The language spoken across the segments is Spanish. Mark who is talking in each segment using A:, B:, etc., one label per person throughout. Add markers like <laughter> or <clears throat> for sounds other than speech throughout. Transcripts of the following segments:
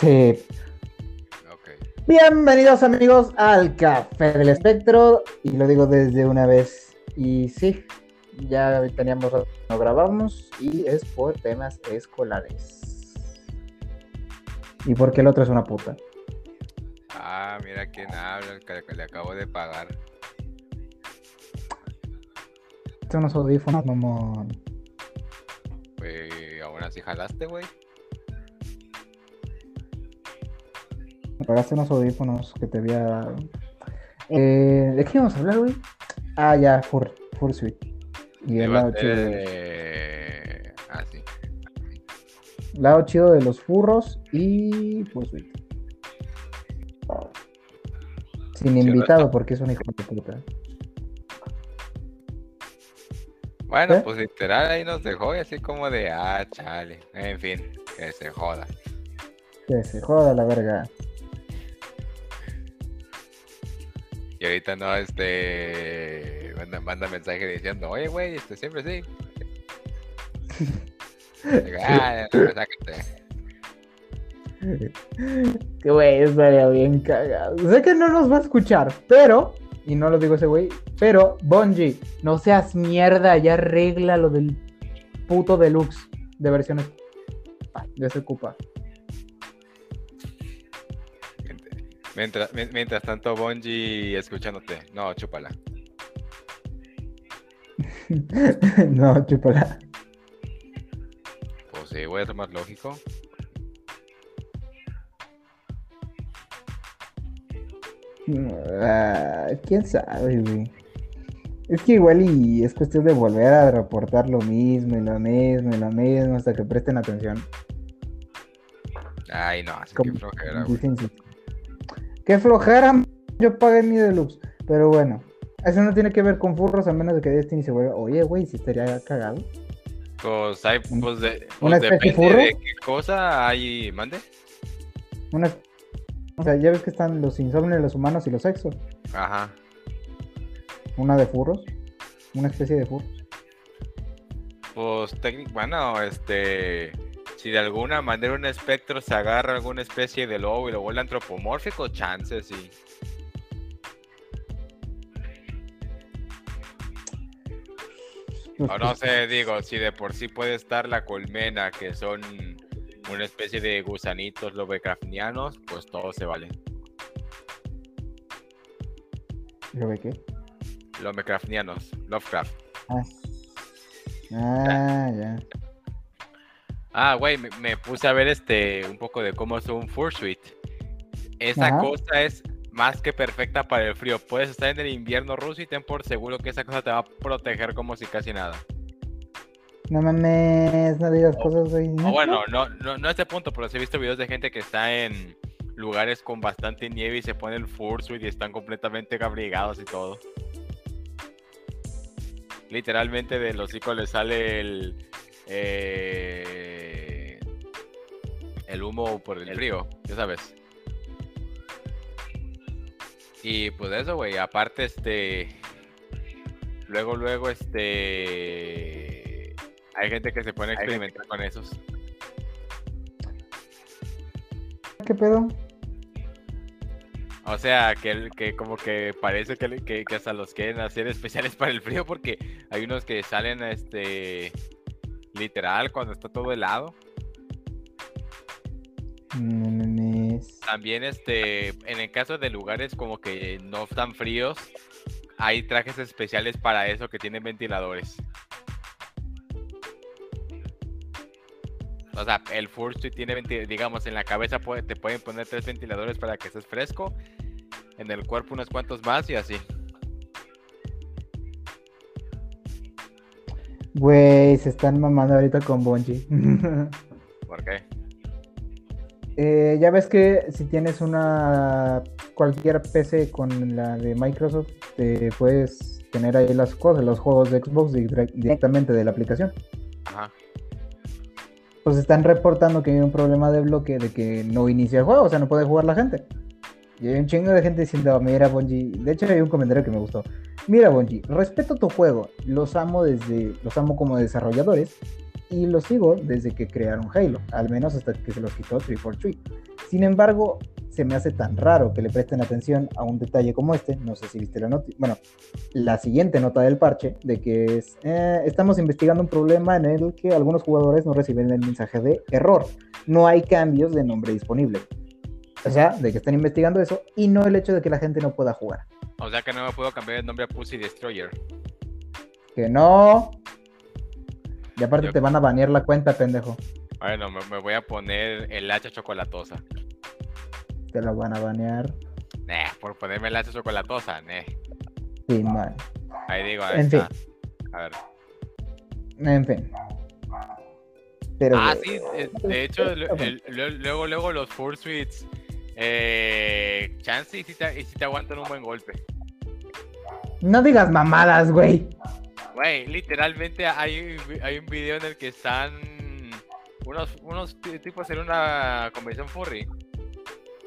A: Sí. Bienvenidos amigos al Café del Espectro. Y lo digo desde una vez. Y sí, ya teníamos, no grabamos. Y es por temas escolares. Y porque el otro es una puta.
B: Ah, mira quién habla, el que le acabo de pagar.
A: Son unos audífonos, mamón.
B: Pues aún así jalaste, güey.
A: Pagaste unos audífonos que te había. Eh, ¿De qué íbamos a hablar, güey? Ah, ya, Fur, Fursuit. Y el lado chido, de,
B: de- Ah, sí.
A: lado chido de los furros y Fursuit. Sin invitado, porque es un hijo de puta.
B: Bueno,
A: ¿Eh?
B: pues literal ahí nos dejó y así como de, ah, chale. En fin, que se joda.
A: Que se joda la verga.
B: Y ahorita no, este. Manda, manda mensaje diciendo, oye, güey, este siempre sí. Digo, <laughs> ah.
A: Que güey, estaría bien cagado. Sé que no nos va a escuchar, pero, y no lo digo ese güey, pero, Bungie, no seas mierda, ya arregla lo del puto deluxe de versiones. Ah, ya se ocupa.
B: Mientras, mien- mientras tanto, Bonji escuchándote. No, chúpala. <laughs>
A: no, chúpala.
B: Pues sí, voy a ser más lógico.
A: Ah, ¿Quién sabe, güey? Es que igual y es cuestión de volver a reportar lo mismo y lo mismo y lo mismo hasta que presten atención.
B: Ay, no, así que flojera, güey.
A: dicen. Qué flojera, yo pagué mi deluxe. Pero bueno, eso no tiene que ver con furros a menos de que Destiny se vuelva. Oye, güey, si estaría cagado.
B: Pues hay, pues, de,
A: ¿Una
B: pues
A: especie
B: depende
A: furro?
B: de qué cosa hay. ¿Mande?
A: Una... O sea, ya ves que están los insomnios, los humanos y los sexos.
B: Ajá.
A: Una de furros. Una especie de furros.
B: Pues técnico, bueno, este. Si de alguna manera un espectro se agarra alguna especie de lobo y lo vuelve antropomórfico, chances sí. O no sé, digo, si de por sí puede estar la colmena, que son una especie de gusanitos lovecraftianos, pues todo se vale.
A: ¿Lo ve qué?
B: Lovecraftianos, Lovecraft.
A: Ah. Ah, ya.
B: Ah, güey, me, me puse a ver este un poco de cómo es un fursuit. Esa
A: Ajá.
B: cosa es más que perfecta para el frío. Puedes estar en el invierno ruso y ten por seguro que esa cosa te va a proteger como si casi nada.
A: No mames, no digas
B: O-
A: cosas, güey.
B: O
A: ¿neta?
B: bueno, no, no, no a este punto, pero sí he visto videos de gente que está en lugares con bastante nieve y se pone el fursuit y están completamente abrigados y todo. Literalmente del hocico le sale el eh, el humo por el frío, ya sabes. Y pues eso, güey, aparte este luego luego este hay gente que se pone a experimentar con esos.
A: ¿Qué pedo?
B: O sea, que, el- que como que parece que, que, que hasta los quieren hacer especiales <laughs> para el frío porque hay unos que salen este literal cuando está todo helado.
A: No mames.
B: También este en el caso de lugares como que no están fríos, hay trajes especiales para eso que tienen ventiladores. O sea, el Fursuit tiene, digamos, en la cabeza puede- te pueden poner tres ventiladores para que estés fresco, en el cuerpo unos cuantos más y así.
A: Güey, se están mamando ahorita con Bungie. <laughs>
B: ¿Por qué?
A: Eh, ya ves que si tienes una cualquier PC con la de Microsoft, te puedes tener ahí las cosas, los juegos de Xbox direct- directamente de la aplicación.
B: Ajá.
A: Pues están reportando que hay un problema de bloque de que no inicia el juego, o sea, no puede jugar la gente. Y hay un chingo de gente diciendo, mira Bungie, de hecho hay un comentario que me gustó. Mira Bungie, respeto tu juego, los amo desde, los amo como desarrolladores y los sigo desde que crearon Halo, al menos hasta que se los quitó 343. Sin embargo, se me hace tan raro que le presten atención a un detalle como este. No sé si viste la nota. Bueno, la siguiente nota del parche de que es, eh, estamos investigando un problema en el que algunos jugadores no reciben el mensaje de error. No hay cambios de nombre disponible. O sea, de que están investigando eso y no el hecho de que la gente no pueda jugar.
B: O sea que no me puedo cambiar el nombre a Pussy Destroyer.
A: Que no. Y aparte te van a banear la cuenta, pendejo.
B: Bueno, me, voy a poner el hacha chocolatosa.
A: Te lo van a banear.
B: Nah, por ponerme el hacha chocolatosa, nah.
A: Sí, mal.
B: Ahí digo, ahí en está. Fin. A ver.
A: En fin.
B: Pero, ah, sí, de hecho, <laughs> luego, luego los Fursuits eh, chance y si, te, y si te aguantan un buen golpe.
A: No digas mamadas, güey.
B: Güey, literalmente hay, hay un video en el que están unos, unos tipos en una convención furry.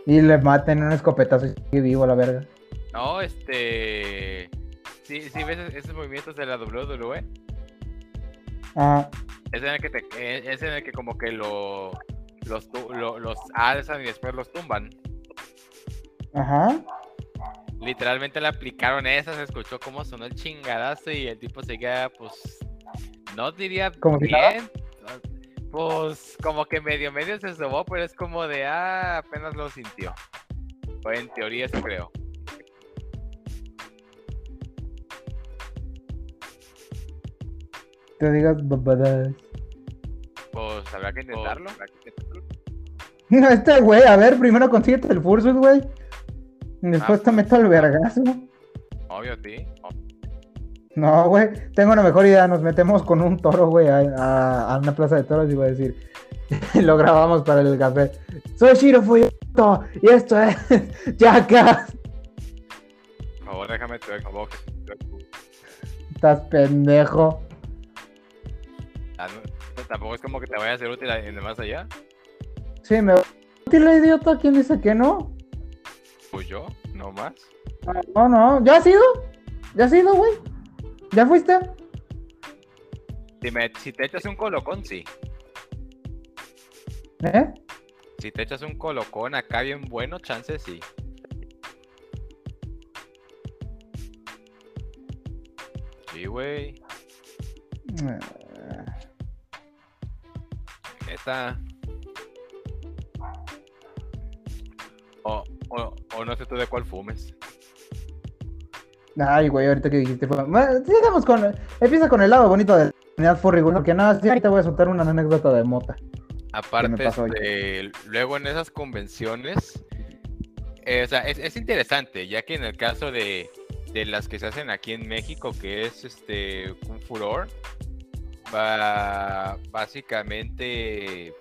A: Y le maten un escopetazo y sigue vivo la verga.
B: No, este. Sí, sí ves esos movimientos de la WWE.
A: Ah.
B: Es en el que, te, es en el que como que lo, los, los alzan y después los tumban.
A: Ajá.
B: Literalmente le aplicaron esa, se escuchó cómo sonó el chingadazo y el tipo seguía, pues, no diría
A: ¿Como bien,
B: pues como que medio medio se sobó, pero es como de, ah, apenas lo sintió. O en teoría eso creo.
A: Te digas babadas.
B: Pues habrá que intentarlo.
A: No, este güey, a ver, primero consíguete el Fursus, güey. Después ah, te meto el vergazo.
B: Obvio, ti.
A: No, güey, tengo una mejor idea. Nos metemos con un toro, güey, a, una plaza de toros y voy a decir, <laughs> lo grabamos para el café. Soy Shiro Fuyuto y esto es <laughs> Jackass.
B: Por favor, déjame tu.
A: Estás pendejo.
B: Ah, tampoco es como que te vaya a ser útil en el más allá.
A: Sí, me útil, idiota. ¿Quién dice que no?
B: Pues yo, no más.
A: No, no, ¿ya has ido? ¿Ya has ido, güey? ¿Ya fuiste?
B: Si, me, si te echas un colocón, sí.
A: ¿Eh?
B: Si te echas un colocón acá bien bueno, chance sí. Sí, güey. Esta. O, o, o no sé tú de cuál fumes.
A: Ay, güey, ahorita que dijiste. sigamos con. Empieza con el lado bonito de la comunidad furry, porque nada, sí, ahorita voy a soltar una anécdota de mota.
B: Aparte, este, luego en esas convenciones, eh, o sea, es, interesante, ya que en el caso de, de, las que se hacen aquí en México, que es este un furor, va, básicamente eh,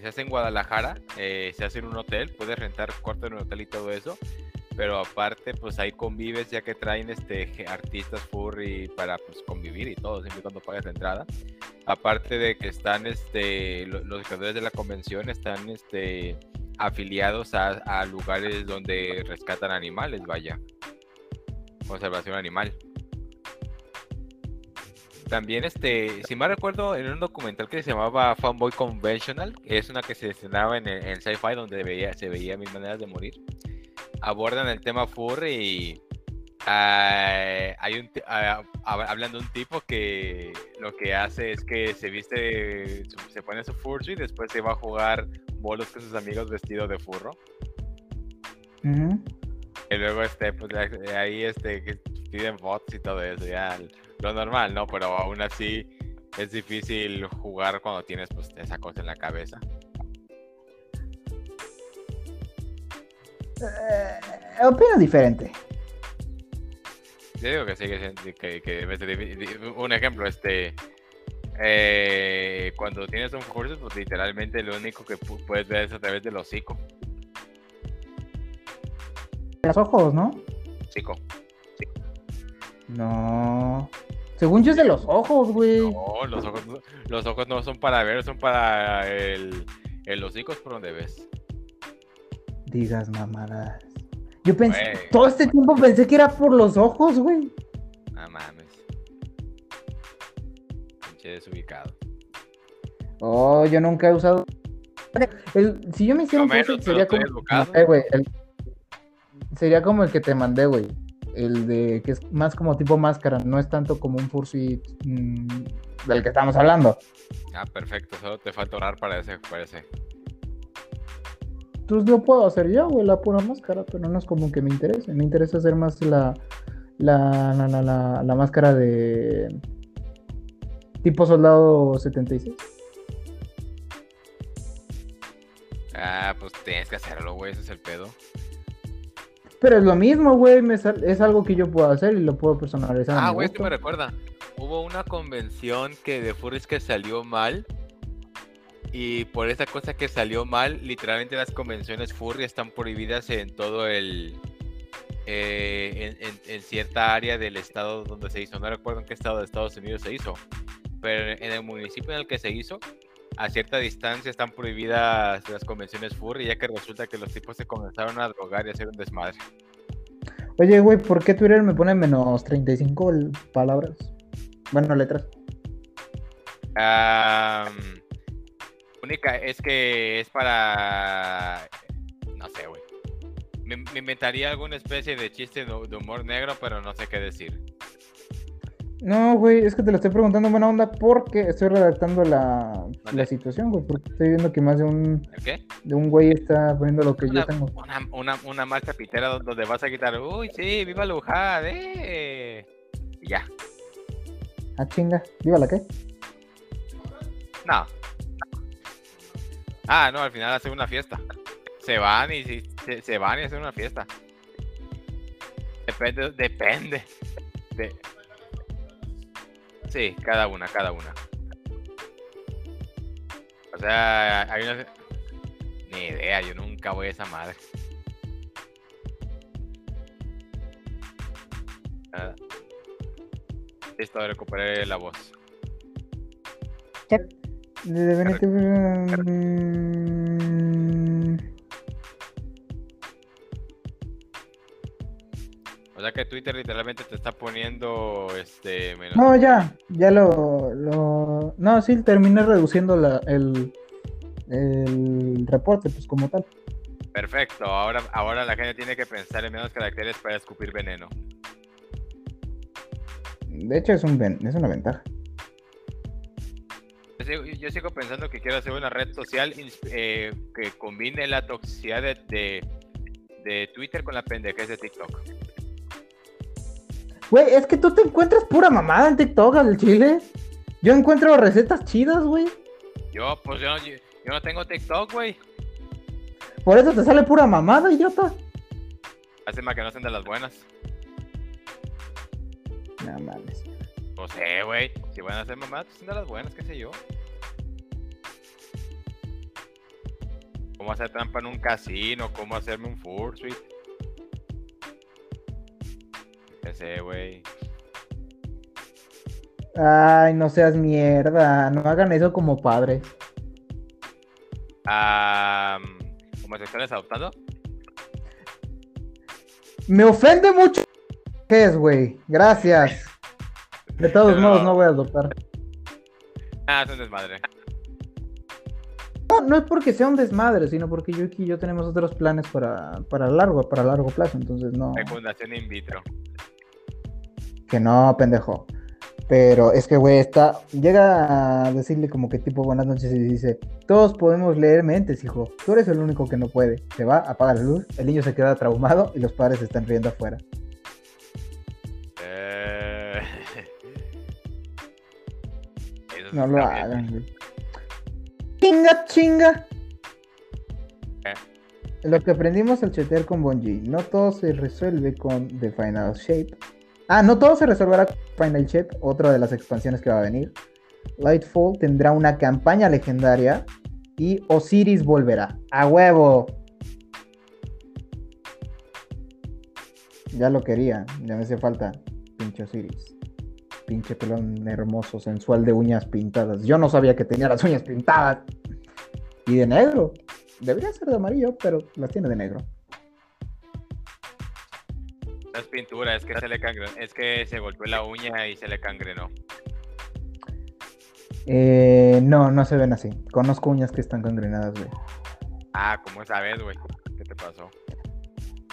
B: se hace en Guadalajara, eh, se hace en un hotel, puedes rentar cuarto en un hotel y todo eso pero aparte pues ahí convives ya que traen este artistas furry para pues convivir y todo, siempre cuando pagas la entrada. Aparte de que están este los, creadores de la convención están este afiliados a, lugares donde rescatan animales, vaya. Conservación animal. También, este, si mal recuerdo, en un documental que se llamaba Fanboy Conventional, que es una que se estrenaba en, en Sci-Fi, donde veía, se veía Mil Maneras de Morir abordan el tema furry y ah, hay un uh, hablan de un tipo que lo que hace es que se viste, se pone su furry y después se va a jugar bolos con sus amigos vestido de furro. Y luego este, pues ahí este, que piden bots y todo eso, ya lo normal, ¿no? Pero aún así es difícil jugar cuando tienes pues esa cosa en la cabeza.
A: Eh, opino diferente.
B: Yo digo que sí, que, que, un ejemplo, este, eh, cuando tienes un curso, pues literalmente lo único que puedes ver es a través del hocico.
A: Los ojos, ¿no?
B: Hocico.
A: No. Según yo es de los ojos, güey.
B: No, los ojos, los ojos no son para ver, son para el, el hocico por donde ves
A: digas mamadas. Yo pensé, todo este tiempo pensé que era por los ojos, güey.
B: No mames. Pinche desubicado.
A: Oh, yo nunca he usado El- si yo me hiciera un
B: menos,
A: sería como,
B: educado.
A: eh, güey, el- sería como el que te mandé, güey. El de que es más como tipo máscara, no es tanto como un fursuit mm, del que estamos hablando.
B: Ah, perfecto. Solo te falta orar para ese, para ese.
A: Entonces lo puedo hacer yo, güey, la pura máscara, pero no es como que me interese. Me interesa hacer más la, la, la, la, la- la máscara de tipo soldado 76.
B: Ah, pues tienes que hacerlo, güey. Ese es el pedo.
A: Pero es lo mismo, güey, es algo que yo puedo hacer y lo puedo personalizar.
B: Ah, güey, esto
A: gusto.
B: me recuerda. Hubo una convención que de Furries que salió mal. Y por esa cosa que salió mal, literalmente las convenciones Furry están prohibidas en todo el. eh, en, en- en cierta área del estado donde se hizo. No recuerdo en qué estado de Estados Unidos se hizo. Pero en el municipio en el que se hizo, a cierta distancia están prohibidas las convenciones Furry, ya que resulta que los tipos se comenzaron a drogar y a hacer un desmadre.
A: Oye, güey, ¿por qué Twitter me pone menos 35 l- palabras? Bueno, letras.
B: Am, única es que es para. No sé, güey. Me, me inventaría alguna especie de chiste de humor negro, pero no sé qué decir.
A: No, güey, es que te lo estoy preguntando en buena onda porque estoy redactando la, la situación, güey. Porque estoy viendo que más de un,
B: ¿El qué?
A: de un güey está poniendo lo que yo tengo.
B: una, una, una marcha pitera donde- vas a quitar. Uy, sí, viva Luján, eh. Y ya.
A: Ah, chinga. ¿Viva la qué?
B: No. Ah, no, al final hacen una fiesta. Se van y se, se van y hacen una fiesta. Depende, depende. De... Sí, cada una, cada una. O sea, hay una. Ni idea, yo nunca voy a esa madre. Nada. Listo, recuperé la voz.
A: De
B: O sea que Twitter literalmente te está poniendo este menos.
A: No, ya, ya lo, lo... No, sí, terminé reduciendo la, el, el reporte, pues como tal.
B: Perfecto, ahora, ahora la gente tiene que pensar en menos caracteres para escupir veneno.
A: De hecho, es, un, es una ventaja.
B: Yo sigo, yo sigo pensando que quiero hacer una red social eh, que combine la toxicidad de, de, de Twitter con la pendejez de TikTok.
A: Güey, es que tú te encuentras pura mamada en TikTok al chile. Yo encuentro recetas chidas, güey.
B: Yo, pues yo, no- yo, yo no tengo TikTok, güey.
A: Por eso te sale pura mamada, idiota.
B: Hace más que no sean de las buenas.
A: No mames.
B: No sé, güey. Si van a hacer mamadas, pues sean de las buenas, qué sé yo. Cómo hacer trampa en un casino, cómo hacerme un fursuit. Qué sé, güey.
A: Ay, no seas mierda. No hagan eso como padres.
B: Ah, ¿Homosexuales adoptando?
A: Me ofende mucho. ¿Qué es, güey? Gracias. De todos modos, no voy a adoptar.
B: Ah, es un desmadre.
A: No, no es porque sea un desmadre, sino porque yo y yo tenemos otros planes para, para largo, para largo plazo. Entonces, no.
B: Fecundación in vitro.
A: Que no, pendejo. Pero es que, güey, está. Llega a decirle como que tipo buenas noches y dice: Todos podemos leer mentes, hijo. Tú eres el único que no puede. Se va, apaga la luz, el niño se queda traumado y los padres están riendo afuera.
B: Eh... <laughs>
A: No lo hagan, güey. Chinga, chinga.
B: ¿Qué?
A: Lo que aprendimos al chatear con Bungie, no todo se resuelve con The Final Shape. Ah, no todo se resolverá con Final Shape, otra de las expansiones que va a venir. Lightfall tendrá una campaña legendaria y Osiris volverá. ¡A huevo! Ya lo quería, ya me hace falta. Pinche Osiris. Pinche pelón hermoso, sensual de uñas pintadas. Yo no sabía que tenía las uñas pintadas. Y de negro. Debería ser de amarillo, pero las tiene de negro.
B: Es pintura, es que se le cangrenó, es que se golpeó la uña y se le cangrenó.
A: Eh, no, no se ven así. Conozco uñas que están congrenadas, güey.
B: Ah, ¿cómo sabes, güey? ¿Qué te pasó?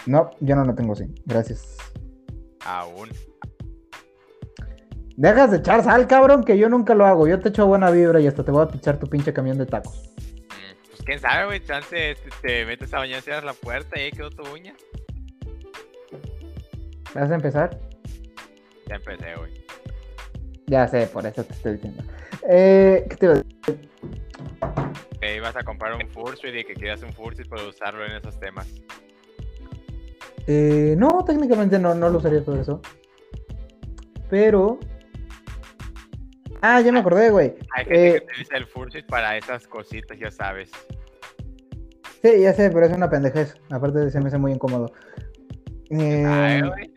A: No, yo no lo tengo así. Gracias.
B: Aún.
A: Dejas de echar sal, cabrón, que yo nunca lo hago. Yo te echo buena vibra y hasta te voy a pichar tu pinche camión de tacos.
B: Mm, Pues quién sabe, güey. Chance este, te metes a bañar, cierras la puerta y ahí quedó tu uña.
A: ¿Vas a empezar?
B: Ya empecé, güey.
A: Ya sé, por eso te estoy diciendo. Eh, ¿Qué te iba a decir?
B: Que ibas a comprar un Fursuit y que quieras un Fursuit para usarlo en esos temas.
A: Eh, no, técnicamente no, no lo usaría todo eso. Pero. Ah, ya me acordé, güey.
B: Hay gente
A: Eh,
B: que utiliza el Fursuit para esas cositas, ya sabes.
A: Sí, ya sé, pero es una pendejez. Aparte se me hace muy incómodo. Eh,
B: Ay, güey.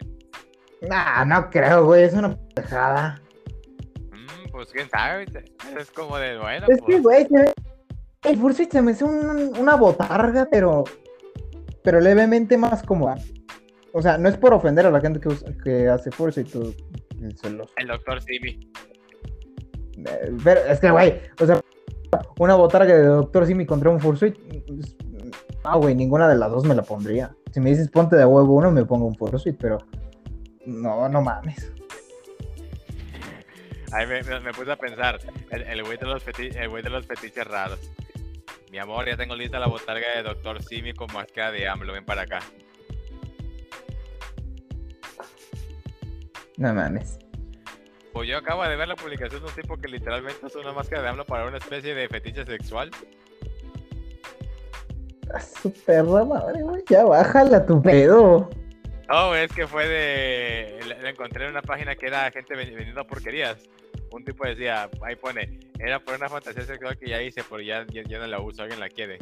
A: nah, no creo, güey. Es una pendejada.
B: Mm, pues quién sabe. Es como de bueno.
A: Es que,
B: pues,
A: güey, el Fursuit se me hace un- una botarga, pero. Pero levemente más cómoda. O sea, no es por ofender a la gente que, usa- que hace tú- los-
B: El doctor Simi.
A: eh, Pero es que, güey, o sea, una botarga de Doctor Simi contra un Fursuit. Ah, güey, ninguna de las dos me la pondría. Si me dices ponte de huevo uno, me pongo un Fursuit, pero. No, no mames.
B: Ahí me, me- me puse a pensar. El güey de, los el de los fetiches raros. Mi amor, ya tengo lista la botarga de doctor Simi con máscara de AMLO. Ven para acá.
A: No mames.
B: Pues yo acabo de ver la publicación de un tipo que literalmente usa una máscara de AMLO para una especie de fetiche sexual.
A: A su perra madre, güey. Ya bájala tu pedo.
B: No, es que fue de. Lo encontré en una página que era gente ven- vendiendo porquerías. Un tipo decía, ahí pone, era por una fantasía sexual que ya hice, pero ya, ya, ya no la uso, alguien la quiere.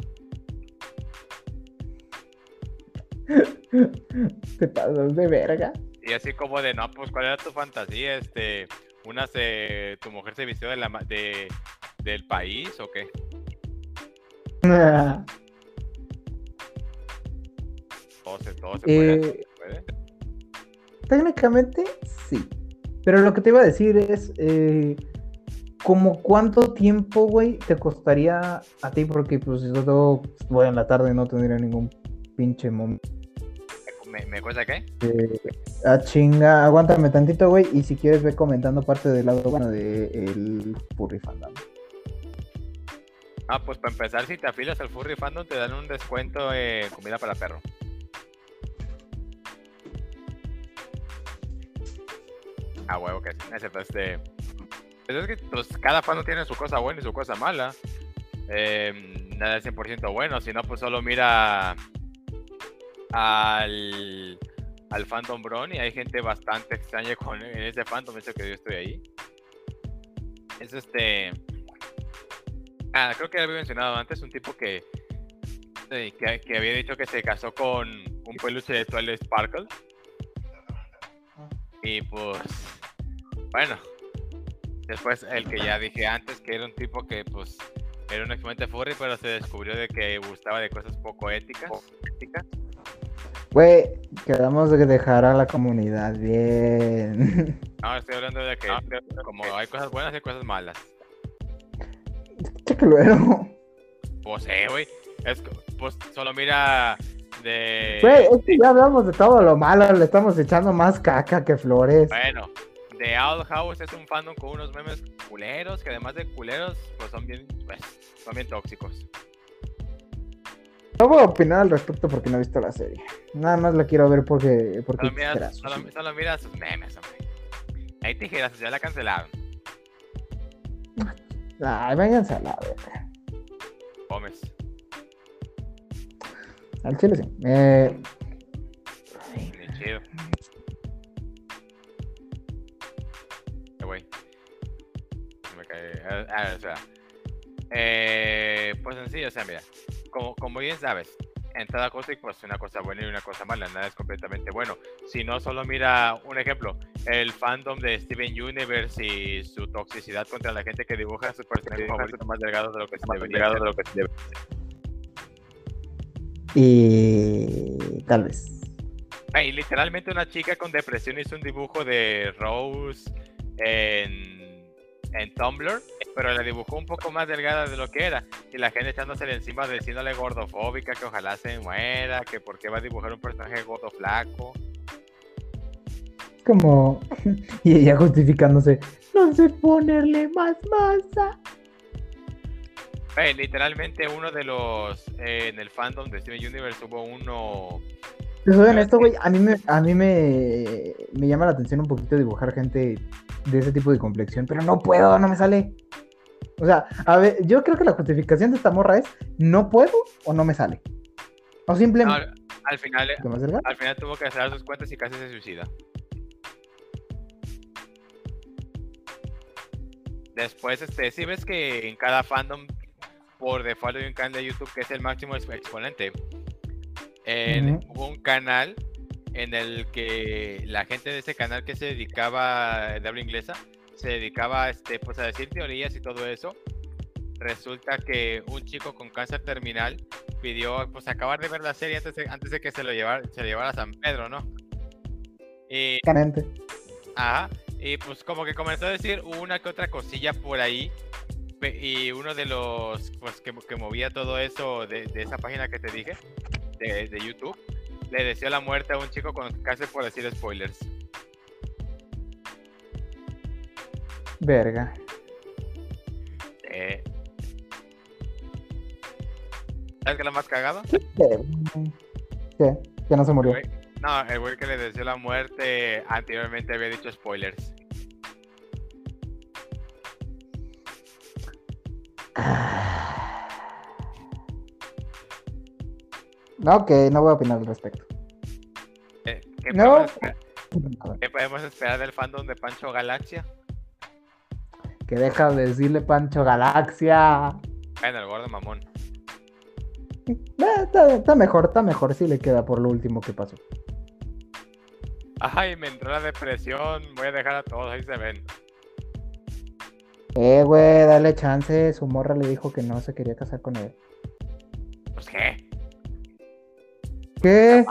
B: <laughs>
A: Te pasas de verga.
B: Y así como de, no, pues, ¿cuál era tu fantasía? Este, una se, tu mujer se vistió de la, de, del país o qué? Todo se, todo se puede,
A: Eh,
B: puede.
A: técnicamente sí. Pero lo que te iba a decir es. Eh, como cuánto tiempo, güey, te costaría a ti, porque pues yo voy en la tarde y no tendría ningún pinche momento.
B: ¿Me, me cuesta qué?
A: A chinga, aguántame tantito, güey, y si quieres ve comentando parte del lado bueno de el Furry Fandom.
B: Ah, pues para empezar, si te afilas al Furry Fandom, te dan un descuento en comida para perro. Ah, huevo que. Ese, pues, este... Pues es que pues, cada fandom tiene su cosa buena y su cosa mala. Eh, nada es 100% bueno, si no, pues solo mira al, al fandom Bron y hay gente bastante extraña con en ese fandom, eso que yo estoy ahí. Es este... Ah, creo que había mencionado antes un tipo que, eh, que, que había dicho que se casó con un peluche de Twilight Sparkle. Y pues, bueno, después el que ya dije antes, que era un tipo que pues era un exponente furry, pero se descubrió de que gustaba de cosas poco éticas.
A: Güey, quedamos de dejar a la comunidad bien. <laughs>
B: No, estoy hablando de que como hay cosas buenas y cosas malas.
A: Checaluero.
B: Pues, eh, güey, es, pues solo mira de...
A: Güey, es que ya hablamos de todo lo malo, le estamos echando más caca que flores.
B: Bueno, The Owl House es un fandom con unos memes culeros, que además de culeros, pues son bien, pues, son bien tóxicos.
A: No voy a opinar al respecto porque no he visto la serie. Nada más la quiero ver porque, porque
B: Solo mira,
A: tijeras,
B: solo, solo mira sus memes, hombre. Hay tijeras, ya la cancelaron.
A: Ay, váyanse a la verga.
B: Gómez.
A: Al chile sí. Eh,
B: Ni chido. Güey. Me cae. Ah, ah, o sea. Eh, pues en sí, o sea, mira. Como, como bien sabes, en toda cosa hay pues una cosa buena y una cosa mala. Nada es completamente bueno. Si no, solo mira un ejemplo. El fandom de Steven Universe y su toxicidad contra la gente que dibuja a sus personajes favoritos más delgados de lo que se debería
C: de lo que se debe.
A: Y tal vez.
B: Ay, literalmente una chica con depresión hizo un dibujo de Rose en, en Tumblr pero la dibujó un poco más delgada de lo que era. Y la gente echándose encima diciéndole gordofóbica, que ojalá se muera, que por qué va a dibujar un personaje gordo flaco.
A: Como. <laughs> Y ella justificándose. No sé ponerle más masa.
B: Literalmente uno de los eh, en el fandom de Steven Universe hubo uno
A: soy honesto, güey, a mí, me, a mí me, me llama la atención un poquito dibujar gente de ese tipo de complexión, pero no puedo, no me sale. O sea, a ver, yo creo que la justificación de esta morra es no puedo o no me sale. O simplemente...
B: al, al final al final tuvo que hacer sus cuentas y casi se suicida. Después, este, si ves que en cada fandom por default hay un canal de YouTube que es el máximo ex- exponente. En-
A: Ujú.
B: Hubo un canal en el que la gente de ese canal que se dedicaba de habla inglesa se dedicaba este, pues, a decir teorías y todo eso. Resulta que un chico con cáncer terminal pidió pues acabar de ver la serie antes de, antes de que se lo llevara, se lo llevara a San Pedro, ¿no? Y. Ajá. Y pues como que comenzó a decir una que otra cosilla por ahí. Y uno de los pues, que, que movía todo eso de, de esa página que te dije, de, de YouTube, le deseó la muerte a un chico con cáncer por decir spoilers.
A: Verga.
B: Eh, ¿Sabes qué es lo más cagado?
A: ¿Qué? ¿Qué? Que no se
B: El
A: murió.
B: güey- no, el güey que le deseó la muerte anteriormente había dicho spoilers.
A: Ok, no voy a opinar al respecto.
B: Eh, ¿qué,
A: No.
B: podemos esper- qué podemos esperar del fandom de Pancho Galaxia?
A: Que deja de decirle Pancho Galaxia.
B: Bueno, el gordo mamón.
A: Eh, está, está mejor, está mejor si le queda por lo último que pasó.
B: Ay, me entró la depresión. Voy a dejar a todos, ahí se ven.
A: Eh, güey, dale chance. Su morra le dijo que no se quería casar con él.
B: Pues qué,
A: ¿Qué?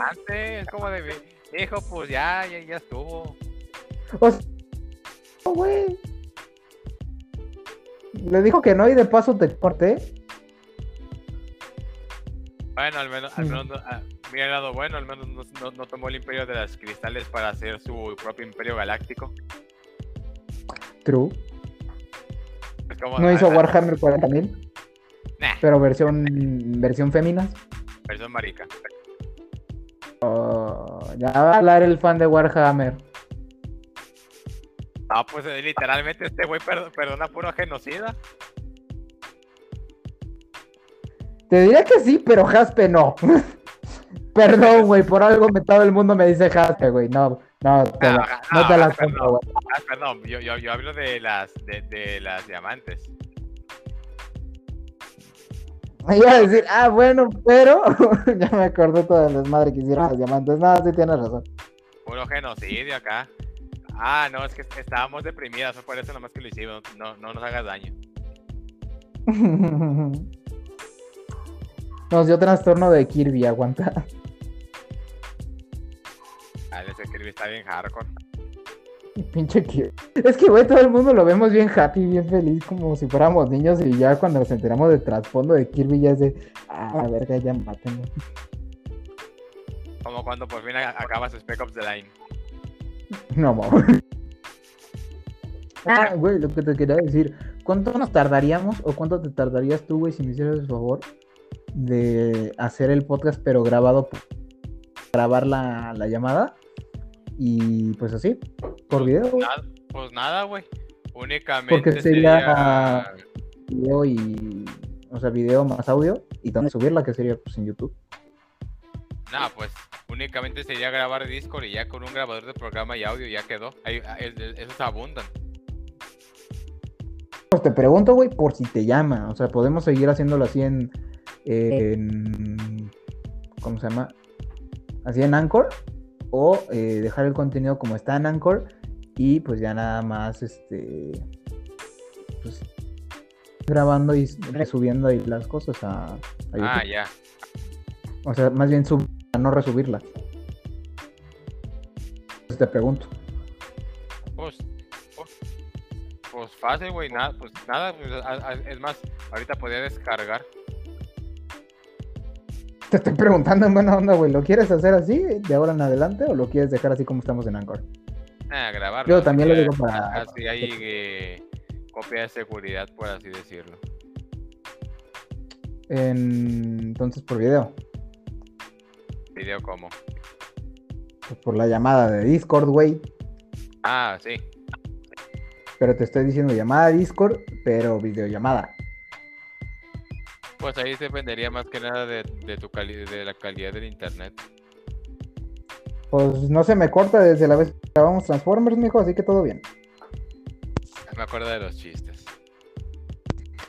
B: es como de hijo, pues ya, ya, ya estuvo.
A: O sea, güey. Le dijo que no y de paso te corté.
B: Bueno, al menos, al
A: Mm.
B: menos, no- ah, mira el lado bueno, al menos no, no- no tomó el imperio de las cristales para hacer su propio imperio galáctico.
A: True. No
B: ah,
A: hizo
B: ah,
A: Warhammer 40.000,
B: nah,
A: pero versión versión féminas.
B: versión marica.
A: Oh, ya va a hablar el fan de Warhammer.
B: No, pues eh, literalmente este güey perdo- perdona puro genocida.
A: Te diría que sí, pero Jaspe no. <laughs> Perdón, güey, por algo me todo el mundo me dice Jaspe, güey. No, no, te
B: Ah,
A: la-
B: ah,
A: no te
B: ah,
A: la
B: perdón.
A: compro, güey.
B: Ah, perdón, yo, yo, yo hablo de las, de, de las diamantes.
A: Iba a decir, ah, bueno, pero <laughs> ya me acordé todo el desmadre que hicieron los diamantes. No, sí tienes razón.
B: Puro genocidio acá. Ah, no, es que estábamos deprimidas, fue por eso nomás que lo hicimos. No, no nos hagas daño. <laughs>
A: Nos dio trastorno de Kirby, aguanta.
B: Ah, ese Kirby está bien hardcore.
A: Pinche Kirby. Es que, güey, todo el mundo lo vemos bien happy, bien feliz, como si fuéramos niños. Y ya cuando nos enteramos del trasfondo de Kirby, ya es de, ah, la verga, ya mátenlo.
B: Como cuando por fin acabas Spec Ops The Line.
A: No, mames. Ah, güey, lo que te quería decir. ¿Cuánto nos tardaríamos o cuánto te tardarías tú, güey, si me hicieras el favor de hacer el podcast, pero grabado, por- grabar la, la llamada? Y pues así, por video, güey.
B: Nada, pues nada, güey. Únicamente
A: Porque sería- Video y. O sea, video más audio. Y también subirla, que sería pues en YouTube.
B: Nada, pues únicamente sería grabar Discord y ya con un grabador de programa y audio ya quedó. Ahí, ah, es- es- esos abundan.
A: Pues te pregunto, güey, por si te llama. O sea, podemos seguir haciéndolo así en. en- ¿Cómo se llama? Así en Anchor. O eh, dejar el contenido como está en Anchor. Y pues ya nada más, este. Pues. Grabando y subiendo ahí las cosas a, a YouTube.
B: Ah, ya.
A: O sea, más bien sub a no resubirlas. Pues te pregunto.
B: Pues, pues, pues fácil, güey, nada, pues nada, pues, es más, ahorita podría descargar.
A: Te estoy preguntando en buena onda, güey, ¿lo quieres hacer así de ahora en adelante o lo quieres dejar así como estamos en Anchor?
B: Ah, grabarlo.
A: Yo también lo digo para...
B: Así hay eh, copia de seguridad, por así decirlo.
A: Entonces, por video.
B: ¿Video cómo?
A: Pues por la llamada de Discord, güey.
B: Ah, sí.
A: Pero te estoy diciendo llamada Discord, pero videollamada.
B: Pues ahí dependería más que nada de, tu de la calidad del internet.
A: Pues no se me corta desde la vez que grabamos Transformers, mijo, así que todo bien.
B: Me acuerdo de los chistes.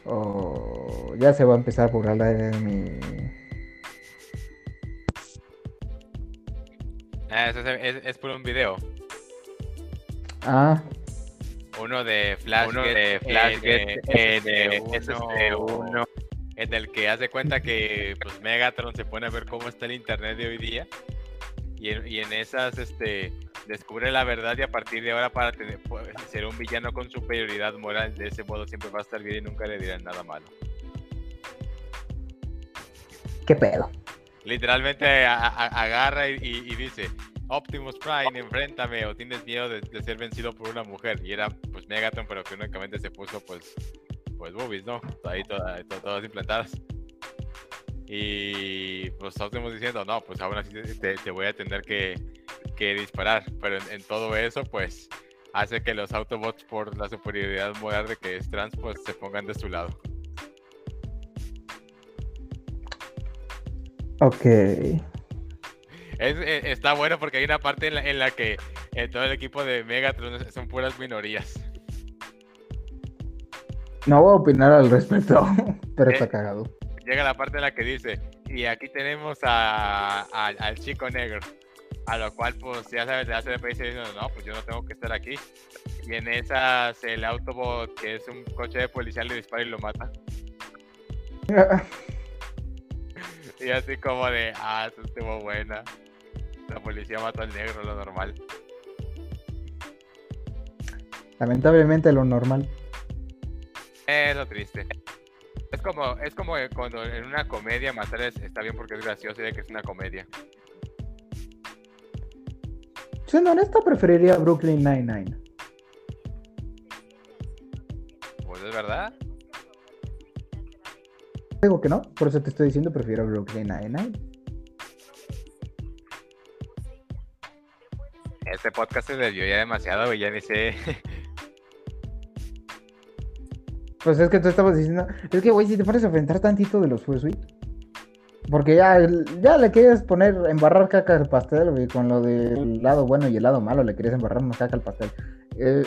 A: Oh, ya se va a empezar a burlar de mi.
B: Ah, eso es, es por un video.
A: Ah,
B: uno de Flash, uno de Flash uno, en el que hace cuenta que pues Megatron se pone a ver cómo está el internet de hoy día y en, esas este descubre la verdad y a partir de ahora para tener, pues, ser un villano con superioridad moral de ese modo siempre va a estar bien y nunca le dirán nada malo.
A: ¿Qué pedo?
B: Literalmente agarra y dice, Optimus Prime, enfréntame o tienes miedo de, ser vencido por una mujer. Y era pues Megatron, pero que únicamente se puso pues, pues boobies, ¿no? Ahí todas, todas implantadas. Y pues Optimus diciendo, no, pues aún así te, voy a tener que, disparar. Pero en, todo eso, pues hace que los Autobots, por la superioridad moral de que es trans, pues se pongan de su lado.
A: Ok.
B: Eh, está bueno porque hay una parte en la, que eh, todo el equipo de Megatron son puras minorías.
A: No voy a opinar al respecto, <laughs> pero está eh, cagado.
B: Llega la parte en la que dice, y aquí tenemos al chico negro. A lo cual, pues, ya sabes, le hace de país diciendo, no, pues yo no tengo que estar aquí. Y en esas, el Autobot, que es un coche de policía, le dispara y lo mata. <laughs> y así como de, ah, eso estuvo buena. La policía mató al negro, lo normal.
A: Lamentablemente lo normal.
B: Es lo triste. Es como, es como cuando en una comedia matar está bien porque es gracioso y que es una comedia.
A: Siendo honesto, preferiría Brooklyn Nine-Nine.
B: Pues es verdad.
A: Digo que no, por eso te estoy diciendo prefiero Brooklyn Nine-Nine.
B: Este podcast se desvió ya demasiado, güey, ya ni sé. <laughs>
A: Pues es que tú estabas diciendo, es que, güey, si te pones a enfrentar tantito de los Fursuit, porque ya, ya le quieres poner, embarrar caca al pastel, güey, con lo del lado bueno y el lado malo, le querías embarrar más caca al pastel. Eh,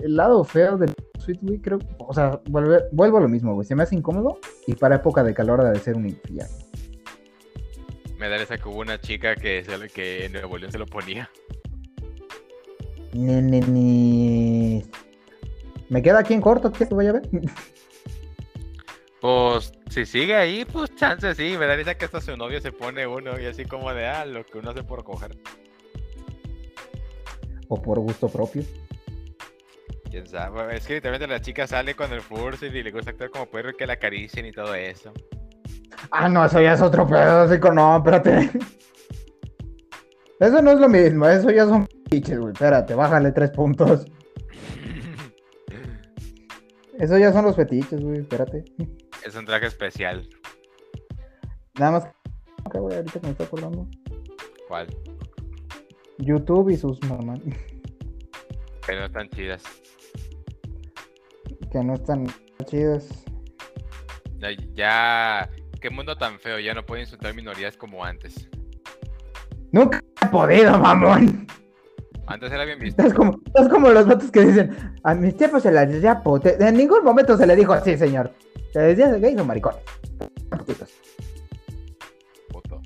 A: el lado feo del Fursuit, güey, creo, o sea, vuelvo a lo mismo, güey, se me hace incómodo y para época de calor de ser un infierno.
B: Me da esa que hubo una chica que, que en Nuevo León se lo ponía.
A: Ni, ni, ni. ¿Me queda aquí en corto? ¿Qué vaya a ver?
B: Pues si sigue ahí, pues chance sí. Me da risa que hasta su novio se pone uno y así como de, ah, lo que uno hace por coger.
A: O por gusto propio.
B: Quién sabe. Es que literalmente la chica sale con el furso y le gusta actuar como perro que la acaricien y todo eso.
A: Ah, no, eso ya es otro pedo. Así no, espérate. Eso no es lo mismo, eso ya son Piches, güey. Espérate, bájale tres puntos. Eso ya son los fetiches, güey. Espérate.
B: Es un traje especial.
A: Nada más. que güey, ahorita que me estoy acordando.
B: ¿Cuál?
A: YouTube y sus mamás.
B: Que no están chidas.
A: Que no están chidas.
B: Ya, ya. Qué mundo tan feo. Ya no pueden insultar minorías como antes.
A: Nunca he podido, mamón.
B: Antes era bien visto.
A: Es como, es como los vatos que dicen, a mis tiempos se decía pote. En ningún momento se le dijo así, señor. Se decía gays o maricones. Puto.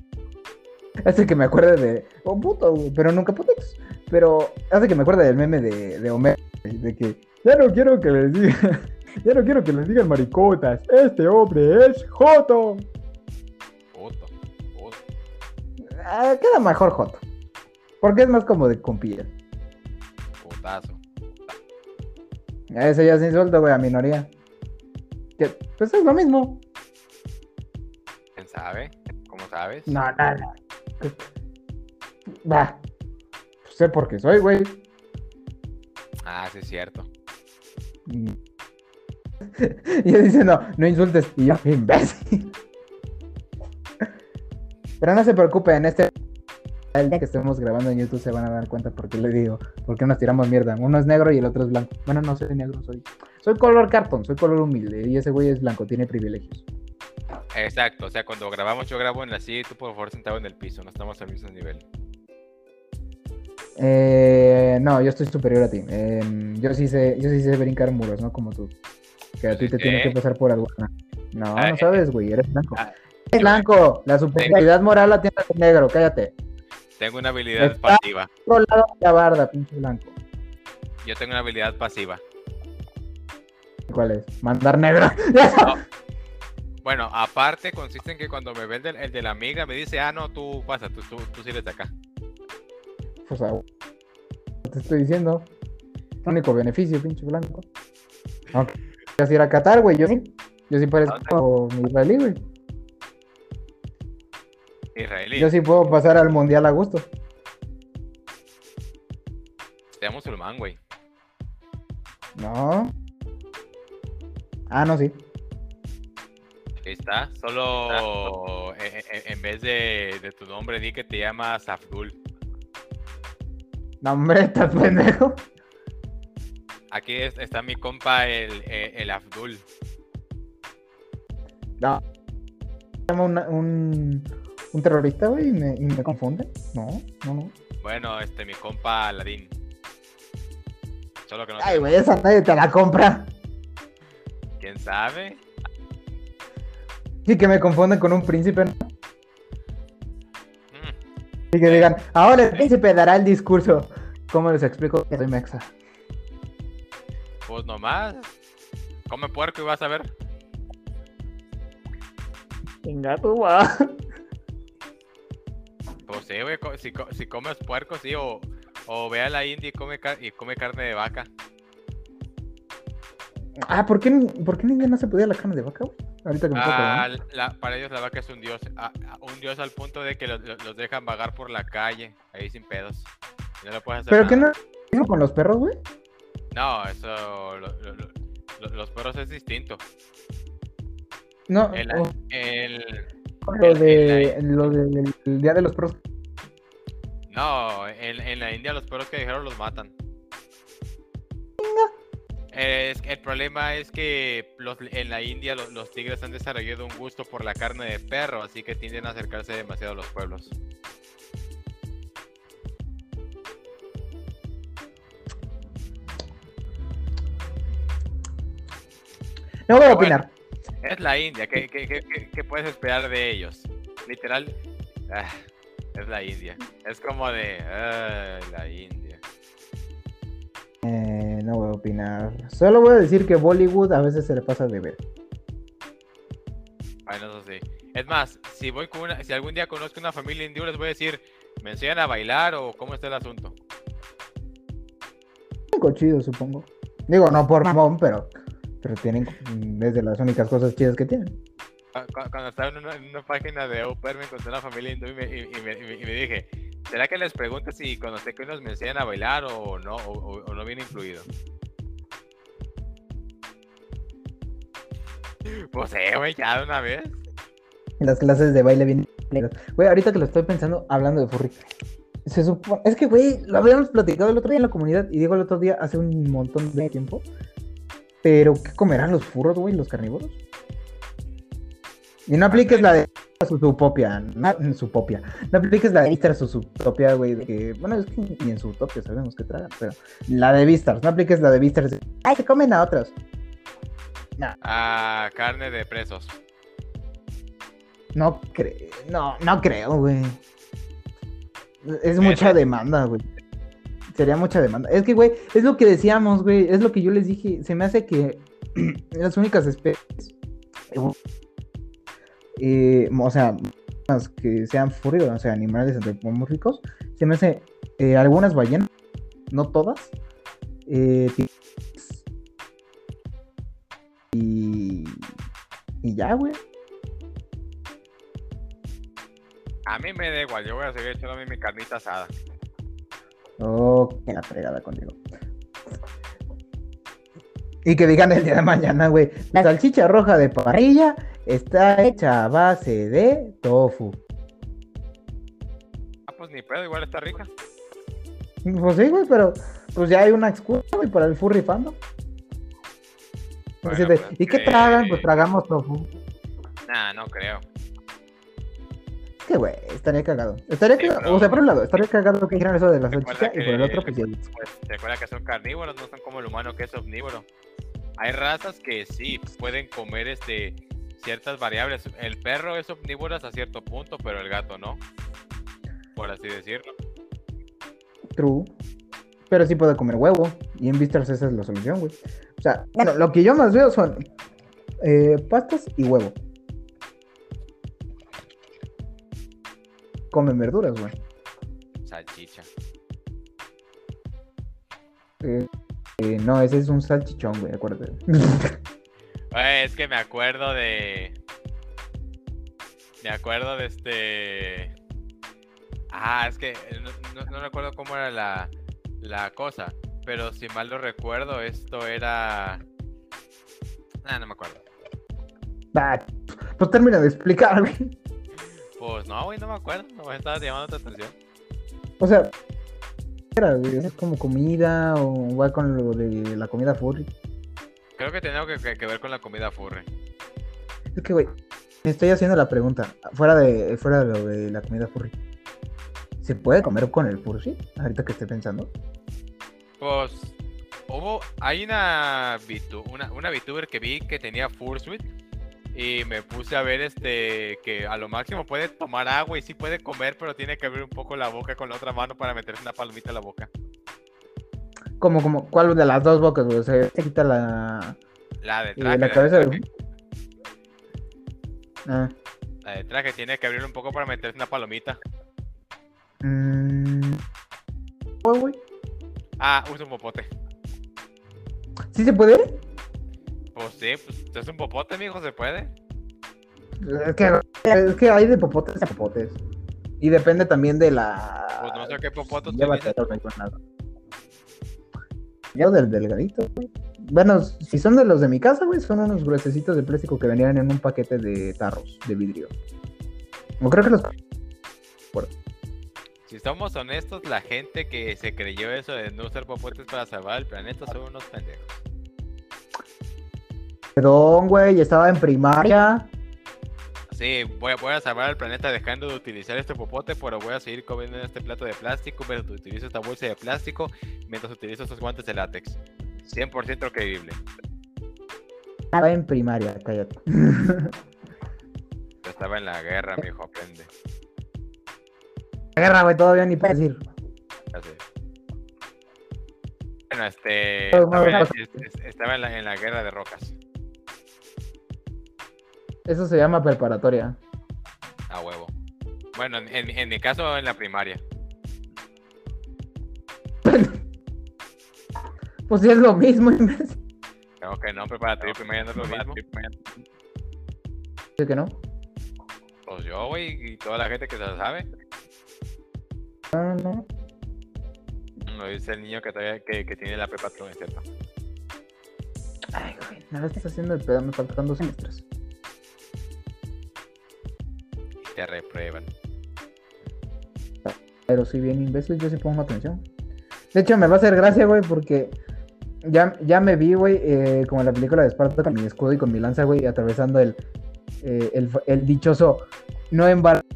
A: Hace que me acuerde de. Oh, puto, pero nunca putitos. Pero hace que me acuerde del meme de, de Homer. De que ya no quiero que les digan. <laughs> Ya no quiero que les digan maricotas. Este hombre es Joto.
B: Joto. Joto.
A: Ah, queda mejor Joto. Porque es más como de compilla.
B: Putazo.
A: Ese ya es insulto, güey, a minoría. Que, pues es lo mismo.
B: ¿Quién sabe? ¿Cómo sabes?
A: No, no, no. Va. Pues sé por qué soy, güey.
B: Ah, sí es cierto. <laughs>
A: Y y él dice, no, no insultes. Y yo, imbécil. <laughs> Pero no se preocupen, este el día que estemos grabando en YouTube se van a dar cuenta por qué le digo, por qué nos tiramos mierda. Uno es negro y el otro es blanco. Bueno, no soy negro, soy. Soy color cartón, soy color humilde. Y ese güey es blanco, tiene privilegios.
B: Exacto, o sea, cuando grabamos yo grabo en la silla y tú por favor sentado en el piso, no estamos al mismo nivel.
A: Eh, no, yo estoy superior a ti. Eh, yo sí sé, yo sí sé brincar muros, no como tú. Que a ti te
B: Sí.
A: tiene que pasar por alguna. No,
B: Ah,
A: no
B: eh,
A: sabes, güey, eres blanco.
B: ah,
A: Eres blanco. La superioridad moral la tiene el negro, cállate.
B: Tengo una habilidad
A: Está-
B: pasiva.
A: Otro lado de la barda, pinche blanco.
B: Yo tengo una habilidad pasiva.
A: ¿Cuál es? Mandar negro. <laughs>
B: No. Bueno, aparte consiste en que cuando me ve el de, la amiga me dice, ah, no, tú pasa, tú, tú, tú de acá.
A: Pues, ah, te estoy diciendo. Único beneficio, pinche blanco. Aunque quieras ir a Qatar, güey, yo sí. Yo sí parezco israelí, güey.
B: Israelí,
A: Yo sí puedo pasar al mundial a gusto.
B: sea musulmán, güey.
A: No. Ah, no, sí.
B: Ahí está. Solo en, en- en vez de, de tu nombre, di que te llamas Abdul.
A: No, hombre, estás pendejo.
B: Aquí es- está mi compa, el, el, el Abdul.
A: No. Un, un terrorista, güey, y me, y me confunde. No, no, no.
B: Bueno, este, mi compa Aladín. Solo que no
A: Ay, güey, esa nadie te la compra.
B: ¿Quién sabe?
A: Y que me confunden con un príncipe. ¿no?
B: Mm,
A: Y que digan, ahora el príncipe dará el discurso. ¿Cómo les explico que soy mexa?
B: pues nomás. Come puerco y vas a ver.
A: Venga, tú va.
B: Sí, güey. Si, si comes puerco, sí. O, o ve a la India y come, y come carne de vaca.
A: Ah, ¿por qué, ¿por qué en India no se podía la carne de vaca, güey? Ahorita que me toca,
B: Ah, la- para ellos la vaca es un dios. un dios al punto de que los, dejan vagar por la calle. Ahí sin pedos. No le puedes hacer
A: ¿Pero qué
B: nada.
A: no con los perros, güey?
B: No, eso. lo- lo- lo- lo- los perros es distinto.
A: No,
B: El, el-
A: lo, de, lo del el Día de los Perros.
B: No, en, en la India los perros que dijeron los matan. Es, el problema es que los, en la India los, los tigres han desarrollado un gusto por la carne de perro, así que tienden a acercarse demasiado a los pueblos.
A: No voy a
B: bueno.
A: opinar.
B: Es la India, ¿qué, qué- qué- qué- qué puedes esperar de ellos? Literal, ah, es la India. Es como de, la India.
A: Eh, no voy a opinar. Solo voy a decir que Bollywood a veces se le pasa de ver.
B: Bueno, eso sí. Es más, si voy con una, si algún día conozco una familia hindú, les voy a decir, ¿me enseñan a bailar o cómo está el asunto?
A: Algo chido, supongo. Digo, no por mamón, pero, pero tienen mm, desde las únicas cosas chidas que tienen.
B: Cu- Cuando estaba en una, página de pair, me encontré una familia hindú y me, dije, ¿será que les pregunto si cuando esté con ellos me enseñan a bailar o no, o, no viene incluido? <laughs> Pues eh, güey, ya de una vez.
A: Las clases de baile bien. Güey, ahorita que lo estoy pensando, hablando de furry. Se supone. Es que, güey, lo habíamos platicado el otro día en la comunidad. Y digo el otro día hace un montón de tiempo. Pero, ¿qué comerán los furros, güey, los carnívoros? Y no apliques la de Susupopia. No, Supopia. No apliques la de Vistar Susutopia, güey. De que, bueno, es que ni en su utopia sabemos que tragan. Pero la de Vistars. No apliques la de Vistars. Ay, se comen a otros.
B: Ah, carne de presos.
A: No creo, no, no creo, güey. Es mucha demanda, güey. Sería mucha demanda. Es que, güey, es lo que decíamos, güey. Es lo que yo les dije. Se me hace que <clears throat> las únicas especies, eh, o sea, que sean furios, o sea, animales antropomórficos, se me hace eh, algunas ballenas, no todas, eh, y, y ya, güey.
B: A mí me da igual, yo voy a seguir echándome mi carnita asada.
A: Oh, qué la fregada contigo. Y que digan el día de mañana, güey. Salchicha roja de parrilla está hecha a base de tofu.
B: Ah, pues ni pedo, igual está rica.
A: Pues sí, güey, pero pues ya hay una excusa, güey, para el furry fandom. Así
B: Bueno,
A: de,
B: pues,
A: ¿Y qué tragan? Pues tragamos tofu.
B: Nah, no creo.
A: Que güey, estaría cagado. Estaría
B: Sí,
A: cagado.
B: pero-
A: O sea, por un lado, estaría cagado que dijeran eso de la salchicha y por el otro, pues ya.
B: Pues recuerda que son carnívoros, no son como el humano que es omnívoro. Hay razas que sí pueden comer este ciertas variables. El perro es omnívoro hasta cierto punto, pero el gato no. Por así decirlo.
A: True. Pero sí puede comer huevo. Y en Vistas esa es la solución, güey. O sea, bueno, lo que yo más veo son eh, pastas y huevo. Comen verduras, güey.
B: Salchicha.
A: Eh, eh, no, ese es un salchichón, güey, acuérdate. <laughs>
B: Es que me acuerdo de. Me acuerdo de este. Ah, es que no, no- no recuerdo cómo era la, la cosa. Pero si mal no recuerdo, esto era. Ah, no me acuerdo.
A: Ah, pues termina de explicar, güey.
B: Pues no, güey, no me acuerdo. No me estabas llamando tu atención.
A: O sea, era, güey, es como comida o va con lo de la comida furry.
B: Creo que tenía que, que- que ver con la comida furry.
A: Es que, güey, me estoy haciendo la pregunta. Fuera de, fuera de lo de la comida furry. ¿Se puede comer con el furry? Ahorita que estoy pensando.
B: Pues hubo, hay una, VTu- una, una VTuber que vi que tenía Fursuit y me puse a ver este que a lo máximo puede tomar agua y sí puede comer, pero tiene que abrir un poco la boca con la otra mano para meterse una palomita en la boca.
A: Como, como, ¿cuál de las dos bocas, güey? O sea, se quita la,
B: La de
A: y
B: traje,
A: la cabeza de... Ah.
B: la de traje tiene que abrir un poco para meterse una palomita.
A: Mm. Oh, güey.
B: Ah, usa un popote.
A: ¿Sí se puede?
B: Pues sí, pues es un popote, mijo, se puede.
A: Es que, es que hay de popotes a popotes. Y depende también de la...
B: Pues no sé qué popote
A: Llévate Yo del delgadito, güey. Bueno, si son de los de mi casa, güey, son unos gruesecitos de plástico que venían en un paquete de tarros de vidrio. No creo que los.
B: Si somos honestos, la gente que se creyó eso de no usar popotes para salvar el planeta son unos pendejos.
A: Perdón, güey, estaba en primaria.
B: Sí, voy a, voy a salvar al planeta dejando de utilizar este popote, pero voy a seguir comiendo en este plato de plástico mientras utilizo esta bolsa de plástico, mientras utilizo estos guantes de látex. 100% creíble.
A: Estaba en primaria, cállate.
B: Yo <laughs> estaba en la guerra, mi hijo, aprende.
A: La guerra, güey, todavía ni para decir.
B: Ya sé. Bueno, este. Estaba, la, en la guerra de rocas.
A: Eso se llama preparatoria.
B: A huevo. Bueno, en, en- en mi caso, en la primaria. <laughs>
A: Pues sí, es lo mismo.
B: Creo que no, preparatoria y primaria no es lo mismo.
A: ¿Sí que no?
B: Pues yo, güey, y toda la gente que se la sabe.
A: No, no.
B: Lo dice el niño que todavía que, que tiene la prepa todo, ¿cierto?
A: Ay, güey, nada estás haciendo el pedo, me faltan dos semestres.
B: Te reprueban.
A: Pero si bien imbécil, yo sí pongo atención. De hecho, me va a hacer gracia, güey, porque ya, ya me vi, güey, eh, como en la película de Esparta con mi escudo y con mi lanza, güey, atravesando el, eh, el, el dichoso no embaraces,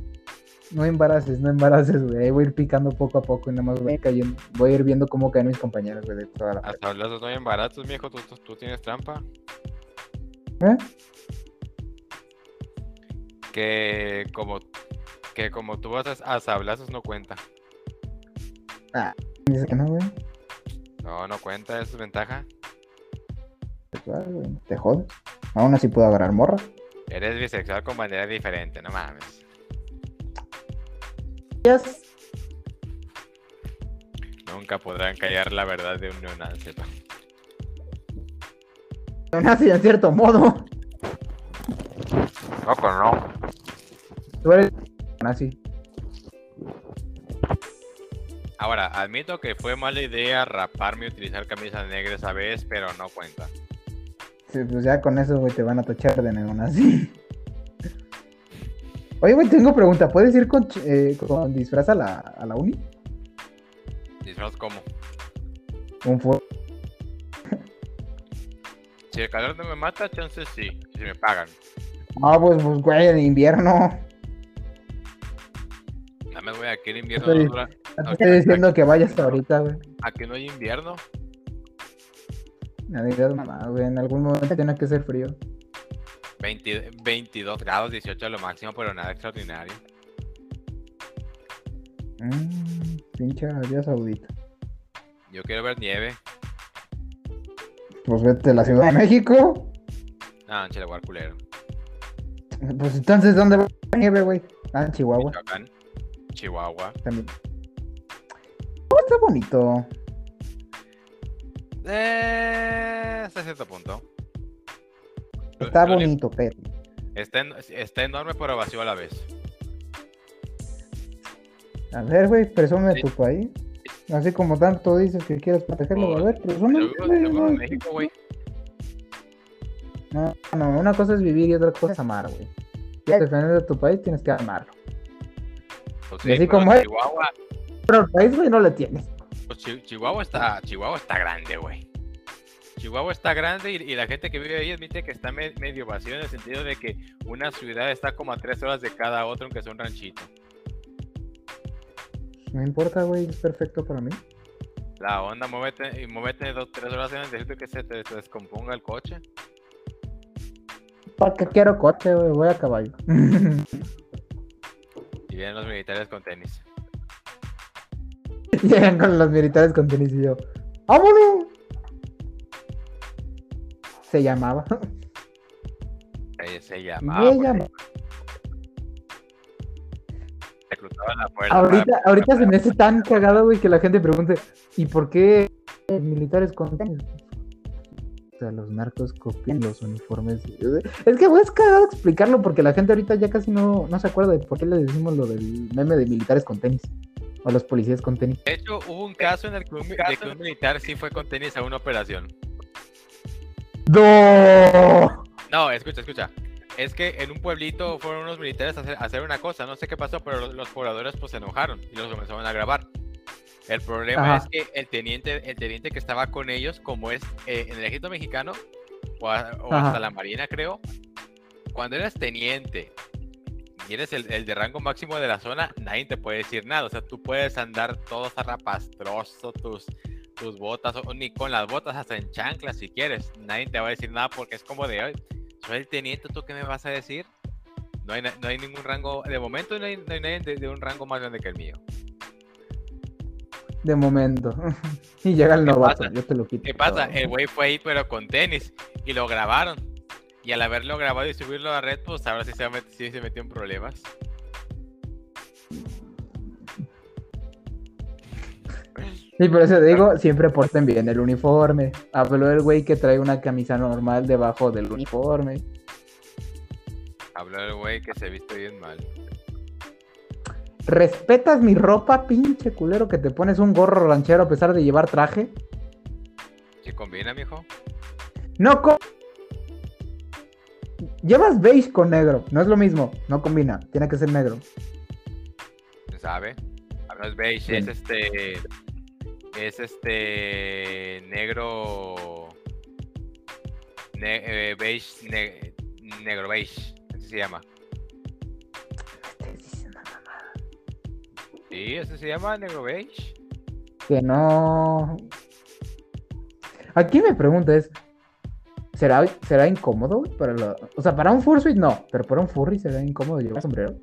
A: no embaraces, no embaraces, güey. Ahí voy a ir picando poco a poco y nada más voy cayendo. Voy a ir viendo cómo caen mis compañeros, güey, de toda la.
B: Hasta hablas no en baratos, viejo, tú, tú, tú tienes trampa.
A: ¿Eh?
B: Que como que como tú vas a, a sablazos no cuenta.
A: Dice que no, güey.
B: No, no cuenta, eso es ventaja.
A: Pues, ah, güey, Te jodes. Aún así puedo agarrar morra.
B: Eres bisexual con bandera diferente, no mames.
A: Yes.
B: Nunca podrán callar la verdad de un neonazi.
A: Nazi en cierto modo.
B: Loco, no.
A: Tú eres así.
B: Ahora, admito que fue mala idea raparme y utilizar camisas negras esa vez, pero no cuenta.
A: Sí, pues ya con eso, güey, te van a tachar de neonazi. Oye, güey, tengo pregunta. ¿Puedes ir con, eh, con disfraz a la, a la uni?
B: Disfraz como.
A: Un fu-
B: Si el calor no me mata, chances sí, si me pagan.
A: No, pues, pues, güey, en invierno.
B: Más voy aquí en invierno.
A: Estoy-
B: no dura-
A: No estoy diciendo que vayas ahorita, güey.
B: Aquí no hay invierno.
A: No digas mamá, güey. En algún momento tiene que ser frío.
B: 20 22 grados, 18 a lo máximo, pero nada extraordinario.
A: Mmm, pinche Arabia Saudita.
B: Yo quiero ver nieve.
A: Pues vete a la Ciudad de México.
B: Ah, en Chihuahua, culero.
A: Pues entonces, ¿dónde va la nieve, güey? Ah, en Chihuahua
B: Michoacán. Chihuahua.
A: también. Oh, está bonito.
B: Eh, hasta cierto punto.
A: Está
B: lo
A: bonito, pero.
B: Está, en- está enorme, pero vacío a la vez.
A: A ver, güey, presume
B: Sí.
A: tu país. Así como tanto dices que quieres protegerlo, a ver, presume.
B: Yo vivo, yo vivo en México, güey.
A: No, no, una cosa es vivir y otra cosa es amar, güey. Ya defender de tu país tienes que amarlo.
B: Pues
A: Y así como es.
B: Chihuahua,
A: Pero el país, güey, no lo tienes.
B: pues Chi- Chihuahua está, Chihuahua está grande, güey. Chihuahua está grande y, y la gente que vive ahí admite que está me- medio vacío en el sentido de que una ciudad está como a tres horas de cada otro, aunque sea un ranchito.
A: No importa, güey, es perfecto para mí.
B: La onda, muévete, y muévete dos, tres horas en el desierto que se te, te descomponga el coche.
A: ¿Para qué quiero coche, güey? Voy a caballo. <laughs>
B: Y vienen los militares con tenis. <laughs>
A: Llegan con los militares con tenis y yo. ¡Vámonos! Se llamaba. <laughs>
B: Se, se llamaba.
A: Se
B: porque
A: llama.
B: Se cruzaban la puerta.
A: Ahorita, ahorita se me hace tan cagado, güey, que la gente pregunte, ¿y por qué militares con tenis? O sea, los narcos copian los uniformes. Es que, es cagado explicarlo porque la gente ahorita ya casi no, no se acuerda de por qué le decimos lo del meme de militares con tenis. O los policías con tenis.
B: De hecho, hubo un caso en el que un, de que un militar sí fue con tenis a una operación.
A: ¡No!
B: No, escucha, escucha. Es que en un pueblito fueron unos militares a hacer, a hacer una cosa, no sé qué pasó, pero los, los pobladores pues se enojaron y los comenzaron a grabar. El problema
A: Ajá.
B: es que el teniente, el teniente que estaba con ellos, como es eh, en el ejército mexicano, o, a- o hasta la marina creo, cuando eres teniente y eres el, el de rango máximo de la zona, nadie te puede decir nada. O sea, tú puedes andar todo zarrapastroso, tus, tus botas, o ni con las botas, hasta en chanclas si quieres. Nadie te va a decir nada porque es como de, "Ay, soy el teniente, ¿tú qué me vas a decir? No hay, no hay ningún rango, de momento no hay, no hay nadie de, de un rango más grande que el mío.
A: De momento. <laughs> y llega el
B: ¿Qué
A: novato, yo te lo quito.
B: ¿Qué pasa? El güey fue ahí pero con tenis y lo grabaron. Y al haberlo grabado y subirlo a red, pues ahora sí se, met- sí se metió en problemas.
A: Sí, por eso digo, siempre porten bien el uniforme. Habló el güey que trae una camisa normal debajo del uniforme.
B: Habló el güey que se viste bien mal.
A: ¿Respetas mi ropa, pinche culero, que te pones un gorro ranchero a pesar de llevar traje?
B: ¿Sí combina, mijo?
A: No co- Llevas beige con negro, no es lo mismo, no combina, tiene que ser negro.
B: ¿Quién sabe? Ah, No es beige, es este. Es este. Negro. ne- eh, beige. ne- negro beige. Así se llama. Sí, ese se llama negro beige.
A: Que no. Aquí me pregunta es, ¿será, será incómodo güey, para la... O sea, para un fursuit no, pero para un furry será incómodo llevar sombrero.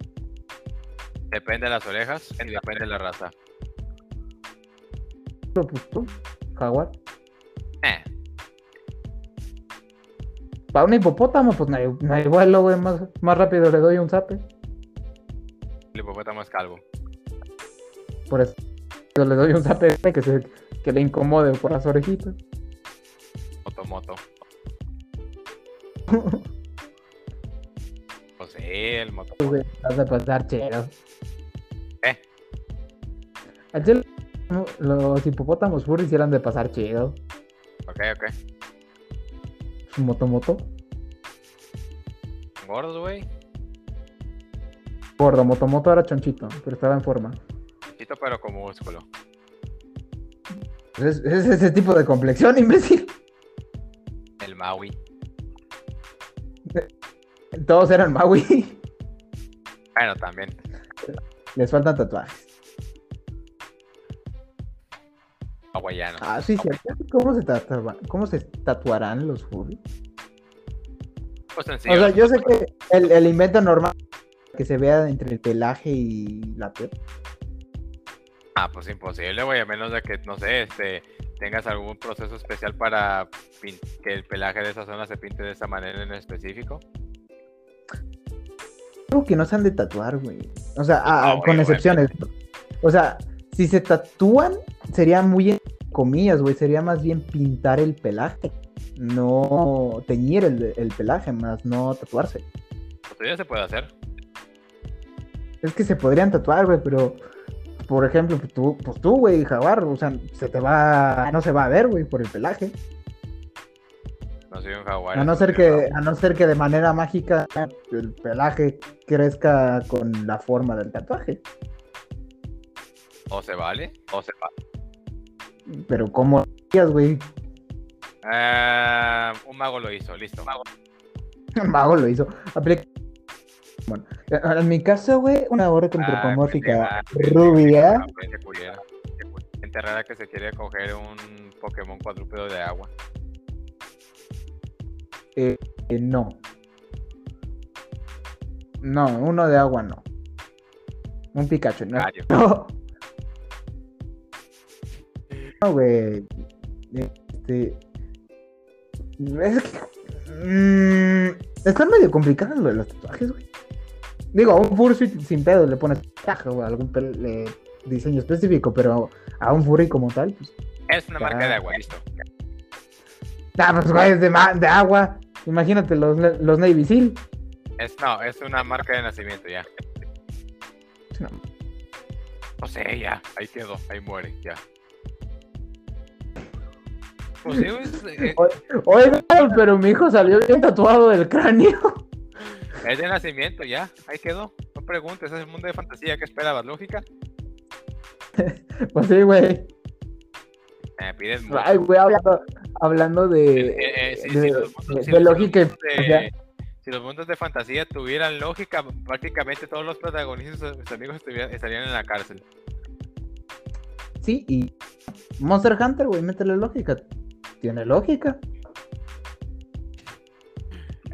B: Depende de las orejas y depende de la raza.
A: Pero pues tú, jaguar.
B: Eh,
A: Para un hipopótamo, pues no hay, no hay vuelo, güey, más, más rápido le doy un zape.
B: el hipopótamo es calvo.
A: Por eso le doy un güey, que, se, que le incomode por las orejitas.
B: Moto, moto. <laughs> Pues sí. el moto.
A: güey, vas a pasar chido.
B: ¿Eh?
A: Chile, los hipopótamos furries eran de pasar chido.
B: Ok, ok.
A: Su moto moto.
B: Gordos, güey.
A: Gordo, moto moto era chonchito, pero estaba en forma.
B: Chito, pero con músculo.
A: Es, es ese tipo de complexión, <laughs> imbécil.
B: El Maui.
A: Todos eran Maui.
B: Bueno, también.
A: Les faltan tatuajes.
B: Hawaiano.
A: Ah, sí, cierto. ¿Cómo se, tatua- ¿Cómo se tatuarán los furries?
B: Pues
A: O
B: sencillo.
A: sea, yo sé que el, el invento normal que se vea entre el pelaje y la piel.
B: Ah, pues imposible, güey, a menos de que, no sé, este, tengas algún proceso especial para que el pelaje de esa zona se pinte de esa manera en específico.
A: Creo que no se han de tatuar, güey. O sea, ah,
B: Ah,
A: ah, con excepciones. O sea, si se tatúan, sería muy en comillas, güey. Sería más bien pintar el pelaje. No teñir el, el pelaje, más no tatuarse.
B: Pues ya se puede hacer.
A: Es que se podrían tatuar, güey, pero por ejemplo, pues tú, pues tú, güey, jaguar, o sea, se te va, no se va a ver, güey, por el pelaje.
B: No soy un jaguar.
A: A no ser
B: un
A: que, a no ser que de manera mágica el pelaje crezca con la forma del tatuaje.
B: O se vale, o se vale.
A: Pero ¿cómo harías, güey?
B: Eh, un mago lo hizo, listo. <laughs>
A: El mago lo hizo. Aplica- Bueno, en mi caso, güey, una obra
B: Ah,
A: antropomórfica
B: gente
A: rubia.
B: gente. Gente rara que se quiere coger un Pokémon cuadrúpedo de agua.
A: eh, no. No, uno de agua no. Un Pikachu, no.
B: Gallo.
A: No. No, güey. Este. Es que. mm, están medio complicados los tatuajes, güey. Digo, a un furry sin pedo le pones tatuaje o algún eh, diseño específico, pero a un furry como tal, pues.
B: Es una marca de agua, listo.
A: Ah, pues güey, es de, de agua. Imagínate los, los Navy Seal.
B: Es, no, es una marca de nacimiento ya. No sé, ya. Ahí quedó, ahí muere, ya. Pues sí, es, eh, <laughs>
A: Oiga, pero mi hijo salió bien tatuado del cráneo. <laughs>
B: es de nacimiento, ya. Ahí quedó. No preguntes, es el mundo de fantasía. ¿Qué esperabas? ¿Lógica? <laughs>
A: Pues sí, güey.
B: Me pides mucho.
A: Ay, güey, hablando, hablando de,
B: Eh, eh, sí,
A: de, lógica
B: si los mundos de fantasía tuvieran lógica, prácticamente todos los protagonistas, sus amigos, estarían en la cárcel.
A: Sí, y Monster Hunter, güey, métele lógica. Tiene lógica.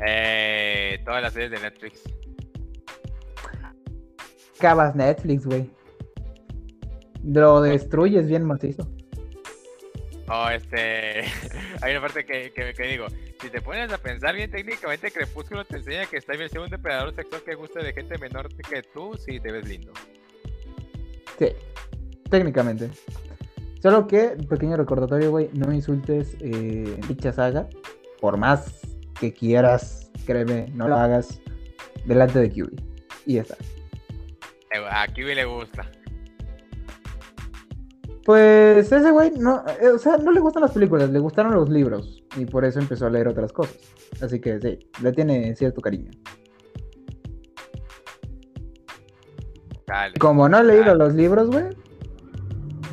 B: Eh, todas las series de Netflix.
A: Acabas Netflix, güey. Lo destruyes bien macizo.
B: Oh, este. <laughs> Hay una parte que, que, que digo: si te pones a pensar bien técnicamente, Crepúsculo te enseña que está bien ser un depredador sexual que gusta de gente menor que tú, si te ves lindo.
A: Sí, técnicamente. Solo que, pequeño recordatorio, güey, no insultes eh, dicha saga. Por más que quieras, créeme, no lo hagas delante de QB. Y ya está.
B: Eh, A Kiwi le gusta.
A: Pues ese güey, no, eh, o sea, no le gustan las películas, le gustaron los libros. Y por eso empezó a leer otras cosas. Así que sí, le tiene cierto cariño.
B: Dale.
A: Como no he leído
B: Dale.
A: los libros, güey.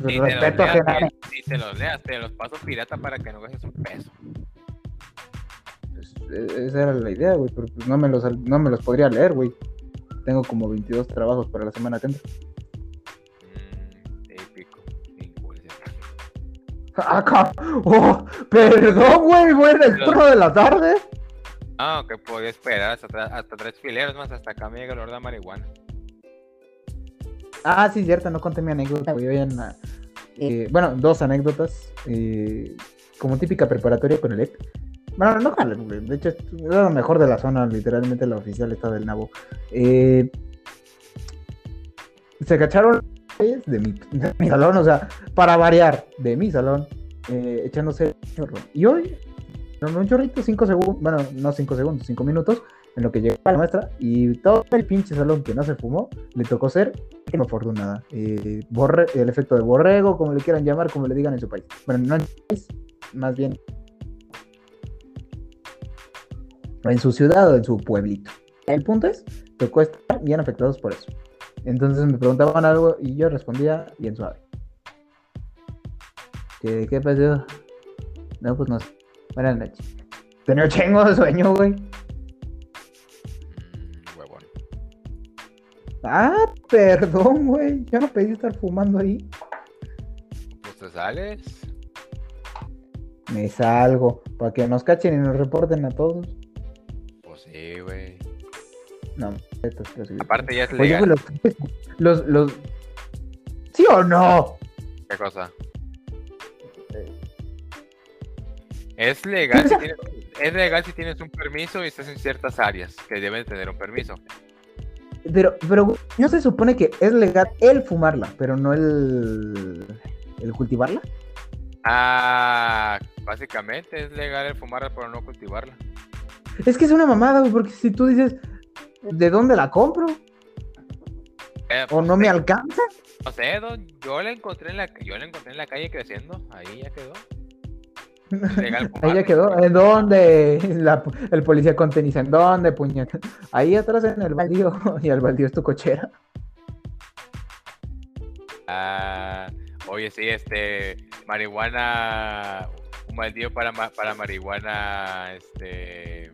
B: Te, los
A: respeto
B: leas,
A: general.
B: ni- ni te los leas, te los paso pirata para que no gastes un peso.
A: E- esa era la idea, güey, pero pues no me los, no me los podría leer, güey. Tengo como 22 trabajos para la semana que entra.
B: Mm, épico.
A: Acá. Oh, perdón, güey, güey, el turno de la tarde.
B: Ah, que podía esperar hasta, tres fileros más, hasta acá me llega el olor de marihuana.
A: Ah, sí, cierto, no conté mi anécdota, güey. hoy en la- eh, bueno, dos anécdotas. eh, como típica preparatoria con el EP. Bueno, no, güey, de hecho, es lo mejor de la zona, literalmente la oficial está del Nabo. Eh, se cacharon de mi, de mi salón, o sea, para variar, de mi salón, eh, echándose chorro. Y hoy, no, un chorrito, cinco segundos, bueno, no cinco segundos, cinco minutos, en lo que llegó la muestra y todo el pinche salón que no se fumó le tocó ser afortunada. Eh, borre, el efecto de borrego, como le quieran llamar, como le digan en su país. Bueno, no en su país, más bien en su ciudad o en su pueblito. El punto es, tocó estar bien afectados por eso. Entonces me preguntaban algo y yo respondía bien suave. ¿Qué, qué pasó? No, pues no sé. Buenas noches. Tenía chingo de sueño, güey.
B: Mm, huevón.
A: Ah, perdón, güey. Yo no pedí estar fumando ahí.
B: Pues te sales.
A: Me salgo. Para que nos cachen y nos reporten a todos. No, esto es posible.
B: Aparte ya es
A: Oye,
B: legal.
A: los, los, los- ¿Sí o no?
B: ¿Qué cosa? Es legal, si tienes, es legal si tienes un permiso y estás en ciertas áreas que deben tener un permiso.
A: Pero, pero no se supone que es legal el fumarla, pero no el, el cultivarla.
B: Ah, básicamente es legal el fumarla pero no cultivarla.
A: Es que es una mamada, porque si tú dices, ¿de dónde la compro?
B: Eh,
A: ¿O no me alcanza?
B: No sé, don, yo la encontré en la yo la encontré en la calle creciendo, ahí ya quedó. Legal <laughs>
A: Ahí ya quedó. ¿En dónde? La- el policía conteniza. ¿En dónde, puñeta? <laughs> Ahí atrás en el baldío. <laughs> Y el baldío es tu cochera.
B: Ah, oye, sí, este, marihuana, un baldío para, para marihuana, este,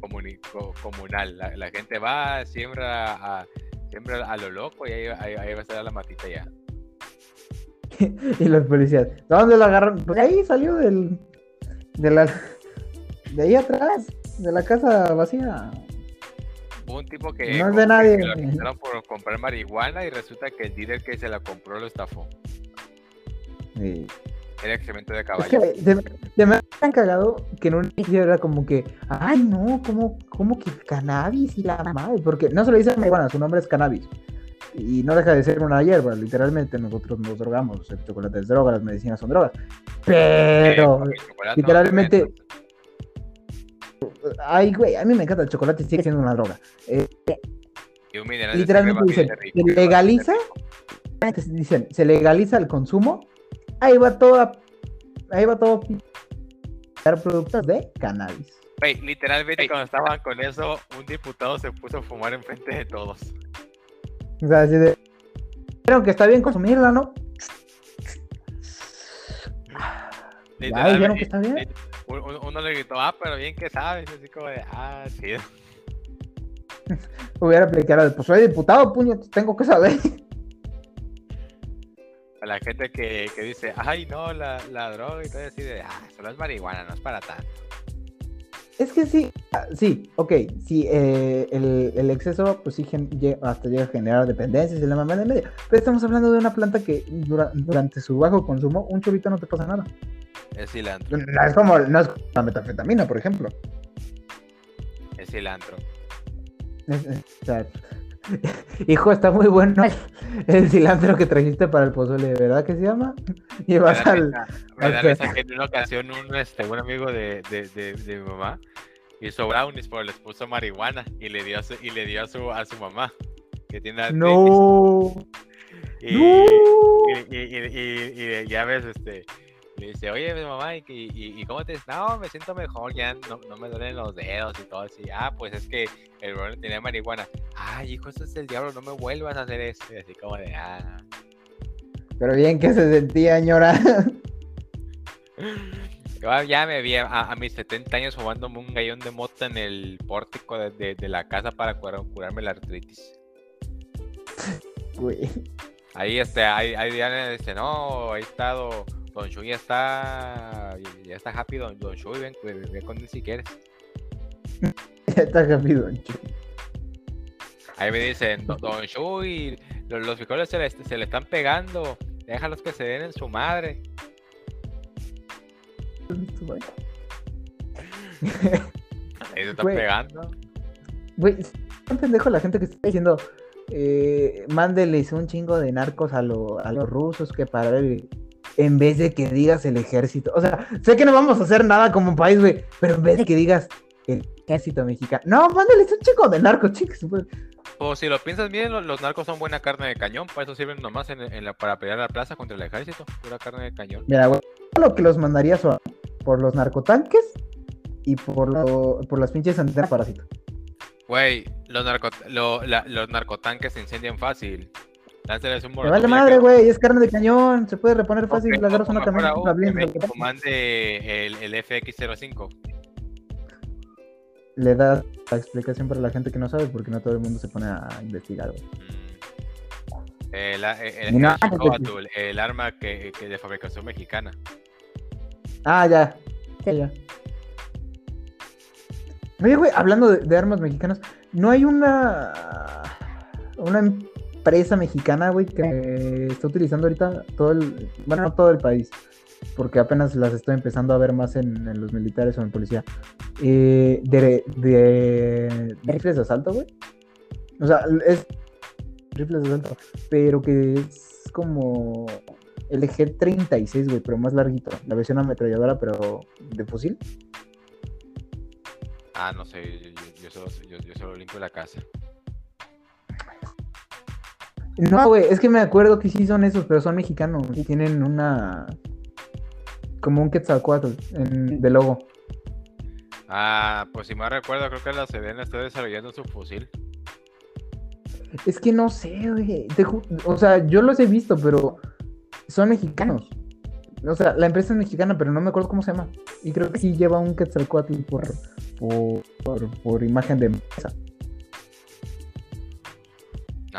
B: comunal. La, la gente va, siembra a, siembra a lo loco y ahí, ahí, ahí va a estar la matita ya. <laughs>
A: Y los policías. ¿Dónde la agarraron? Pues ahí salió del. De la. De ahí atrás. De la casa vacía.
B: Hubo un tipo que,
A: No es de nadie.
B: que lo por comprar marihuana y resulta que el dealer que se la compró lo estafó.
A: Sí.
B: Era excremento de
A: Es
B: caballo.
A: que se, se me han cagado que en un inicio era como que, ay no, ¿cómo, cómo que cannabis y la madre? Porque no se le dice marihuana, su nombre es cannabis. Y no deja de ser una hierba, literalmente nosotros nos drogamos, el chocolate es droga, las medicinas son drogas. Pero, literalmente- ay güey, a mí me encanta el chocolate, sigue siendo una droga. Eh,
B: Y un
A: literalmente dicen,
B: bastante rico,
A: ¿se
B: bastante
A: legaliza? dicen, se legaliza el consumo, ahí va toda, ahí va todo dar productos de cannabis.
B: Güey, literalmente cuando estaban con eso, un diputado se puso a fumar enfrente de todos.
A: O sea, así de. Creo que está bien consumirla, ¿no? Ya dijeron que está bien.
B: Un- un- Uno le gritó, ah, pero bien que sabes. Así como de, ah, sí.
A: Hubiera aplicado, pues soy diputado, puño, tengo que saber.
B: La gente que, que dice, ay, no, la, la droga y todo así de, ah, solo es marihuana, no es para tanto.
A: Es que sí, ah, sí, ok, sí, eh, el, el exceso, pues sí, hasta llega a generar dependencias y la mamá de media. Pero estamos hablando de una planta que dura- durante su bajo consumo, un chorrito no te pasa nada.
B: Es cilantro,
A: No es como, no es como la metanfetamina, por ejemplo.
B: es cilantro.
A: Es- es- o sea, <laughs> hijo, está muy bueno el, cilantro que trajiste para el pozole, ¿verdad que se llama? <laughs> Y vas al...
B: me da risa que en una ocasión un, este, un amigo de, de, de, de mi mamá hizo brownies, pero les puso marihuana y le dio a su, y le dio a su, a su mamá, que tiene.
A: No.
B: Y,
A: No.
B: y, y, y- y- y ya ves, este, le dice, oye, mi mamá, ¿y, y, y cómo te No, me siento mejor, ya no, no me duelen los dedos y todo así. Ah, pues es que el brother tenía marihuana. Ay, hijo, eso es el diablo, no me vuelvas a hacer eso. Y así como de, ah.
A: Pero bien que se sentía, señora. <laughs>
B: Yo ya me vi a, a mis 70 años fumándome un gallón de mota en el pórtico de, de- de la casa para curar- curarme la artritis. <laughs>
A: Güey.
B: Ahí, este, ahí, ahí Diana dice, no, ahí está Don, don Shui, ya está, ya está happy Don, don Shui, ven, ven, con él si quieres. <laughs>
A: Ya está rápido.
B: Ahí me dicen, "Don- Don Shui, los, los frijoles se le, se le están pegando, déjalos que se den en su madre. Ahí se están
A: Güey.
B: pegando.
A: Güey, un pendejo la gente que está diciendo, eh, mándeles un chingo de narcos a, lo- a los rusos que para ver, en vez de que digas el ejército. O sea, sé que no vamos a hacer nada como país, güey, pero en vez de que digas el ejército mexicano. No, mándale, es un chico de narco, chicos.
B: O si lo piensas bien, los, narcos son buena carne de cañón, para eso sirven nomás en, la, para pelear la plaza contra el ejército, pura carne de cañón.
A: Mira, güey, lo que los mandaría son por los narcotanques y por, lo, por las pinches antenas parásitos.
B: Güey, los, narco, los narcotanques se incendian fácil.
A: Lánzales un Me vale madre, güey, es carne de cañón, se puede reponer fácil, okay, le agarras una.
B: Que comande el, el FX05
A: le da la explicación para la gente que no sabe, porque no todo el mundo se pone a investigar.
B: Mm. El, el, arma que, que, de fabricación mexicana.
A: Ah, ya. Sí, ya. Oye, güey, hablando de, de, armas mexicanas, ¿no hay una una empresa mexicana, güey, que está utilizando ahorita todo el, bueno, no todo el país, porque apenas las estoy empezando a ver más en, los militares o en policía, eh, de, de, rifles de asalto, güey. O sea, es rifles de asalto, pero que es como el G36, güey, pero más larguito. La versión ametralladora, pero de fusil.
B: Ah, no sé, yo, solo, yo solo limpio la casa.
A: No, güey, es que me acuerdo que sí son esos, pero son mexicanos y tienen una como un Quetzalcoatl en, de logo.
B: Ah, pues si me recuerdo, creo que la Sedena está desarrollando su fusil.
A: Es que no sé, güey. O sea, yo los he visto, pero son mexicanos. O sea, la empresa es mexicana, pero no me acuerdo cómo se llama. Y creo que sí lleva un Quetzalcoatl por, por, por, imagen de empresa.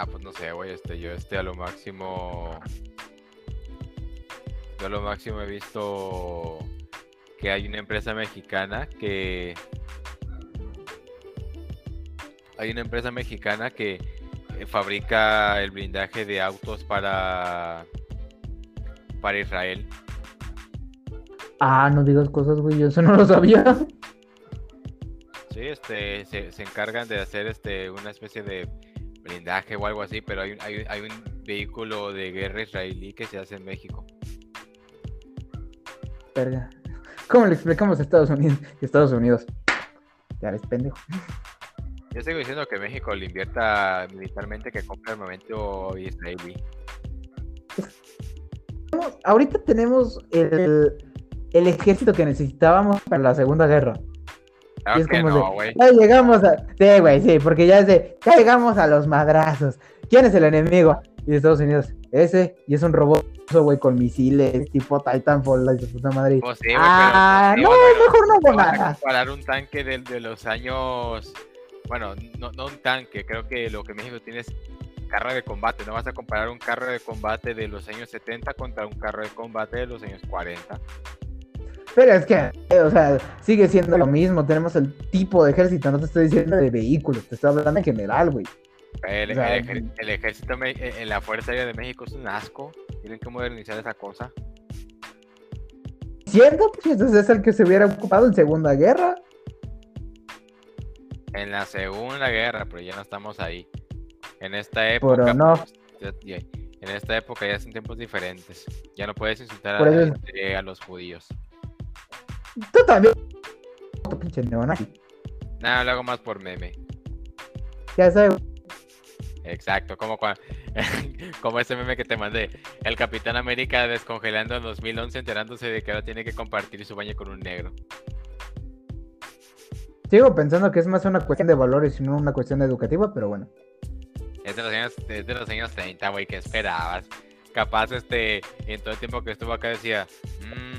B: Ah, pues no sé, güey. Este, yo este a lo máximo yo lo máximo he visto que hay una empresa mexicana que hay una empresa mexicana que eh, fabrica el blindaje de autos para para Israel.
A: Ah, no digas cosas, güey, yo eso no lo sabía.
B: Sí, este, se, encargan de hacer este una especie de blindaje o algo así, pero hay, hay, hay un vehículo de guerra israelí que se hace en México. <laughs>
A: ¿Cómo le explicamos a Estados Unidos? Estados Unidos. Ya eres pendejo.
B: Yo sigo diciendo que México le invierta militarmente que compre armamento israelí.
A: Ahorita tenemos el, el ejército que necesitábamos para la Segunda Guerra.
B: Es como no,
A: ya llegamos a. Sí, güey, sí, porque ya es de. Ya llegamos a los madrazos. ¿Quién es el enemigo? Y Estados Unidos, ese, y es un robot güey, con misiles tipo Titanfall, la de puta madre.
B: Pues
A: ah, no, mejor no hago nada.
B: Comparar un tanque de, de, los años, bueno, no, no un tanque, creo que lo que México tiene es carro de combate, no vas a comparar un carro de combate de los años 70 contra un carro de combate de los años 40.
A: Pero es que, eh, o sea, sigue siendo lo mismo, tenemos el tipo de ejército, no te estoy diciendo de vehículos, te estoy hablando en general, güey.
B: El, el, ejército eh, en la Fuerza Aérea de México es un asco. Tienen que modernizar esa cosa.
A: ¿Cierto? Pues entonces es el que se hubiera ocupado en Segunda Guerra.
B: En la Segunda Guerra, pero ya no estamos ahí. En esta época.
A: no.
B: Pues, en esta época ya son tiempos diferentes. Ya no puedes insultar a, a los judíos.
A: Tú también. Pinche.
B: Nada, lo hago más por meme.
A: Ya sé,
B: Exacto, como, <laughs> como ese meme que te mandé. El Capitán América descongelando en 2011 enterándose de que ahora tiene que compartir su baño con un negro.
A: Sigo pensando que es más una cuestión de valores y no una cuestión educativa, pero bueno.
B: Es de los años, de los años 30, güey, ¿qué esperabas? Capaz, este, en todo el tiempo que estuvo acá decía, mmm,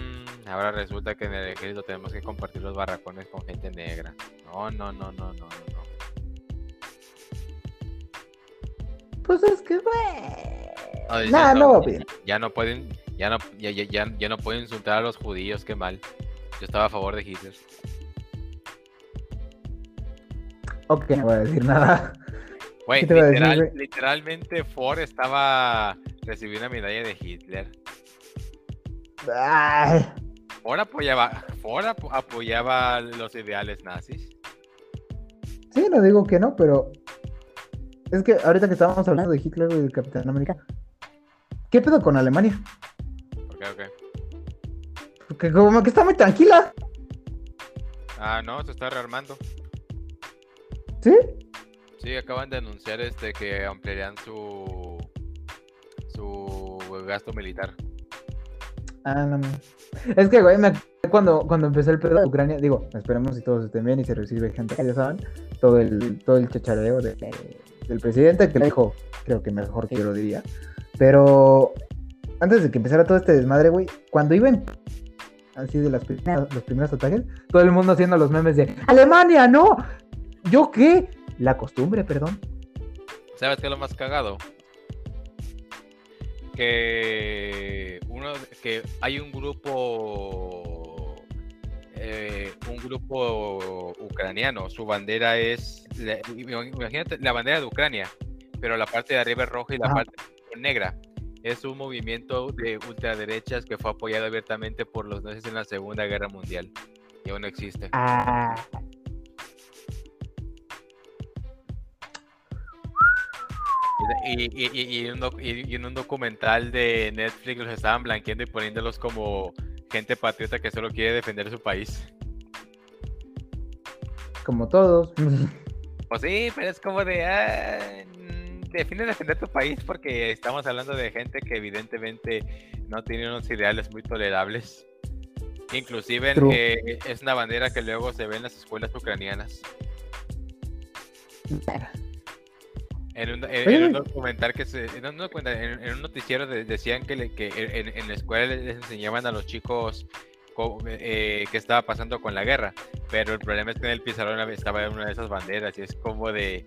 B: ahora resulta que en el ejército tenemos que compartir los barracones con gente negra. No, no, no, no, no, no.
A: Pues es que, güey. Nada, no,
B: Ya no pueden, ya no, ya, ya, ya, no pueden insultar a los judíos, qué mal. Yo estaba a favor de Hitler.
A: Ok, no voy a decir nada.
B: Güey, literal, literalmente Ford estaba recibiendo una medalla de Hitler. Ford apoyaba, Ford apoyaba los ideales nazis.
A: Sí, no digo que no, pero es que ahorita que estábamos hablando de Hitler y del Capitán América, ¿qué pedo con Alemania?
B: ¿Por qué,
A: Porque como que está muy tranquila.
B: Ah, no, se está rearmando.
A: ¿Sí?
B: Sí, acaban de anunciar este que ampliarían su su gasto militar.
A: Ah, no. Es que, güey, me acuerdo cuando, cuando empezó el pedo de Ucrania, digo, esperemos si todos estén bien y se recibe gente, ya saben, todo el, todo el chachareo de, del presidente, que le dijo, creo que mejor que lo diría. Pero antes de que empezara todo este desmadre, güey, cuando iban así de las primeras, los primeros ataques, todo el mundo haciendo los memes de Alemania, no, ¿yo qué? La costumbre, perdón.
B: ¿Sabes qué es lo más cagado? Que uno que hay un grupo eh, un grupo ucraniano, su bandera es imagínate la bandera de Ucrania, pero la parte de arriba es roja y la parte negra. Es un movimiento de ultraderechas que fue apoyado abiertamente por los nazis en la Segunda Guerra Mundial. Y aún no existe.
A: Ah,
B: Y, en un documental de Netflix los estaban blanqueando y poniéndolos como gente patriota que solo quiere defender su país.
A: Como todos. <laughs>
B: Pues sí, pero es como de. Ah, define defender tu país porque estamos hablando de gente que evidentemente no tiene unos ideales muy tolerables. Inclusive eh, es una bandera que luego se ve en las escuelas ucranianas. En un, en, documental que se. En un, en un noticiero decían que, que en, la escuela les enseñaban a los chicos eh, qué estaba pasando con la guerra. Pero el problema es que en el pizarrón estaba una de esas banderas y es como de.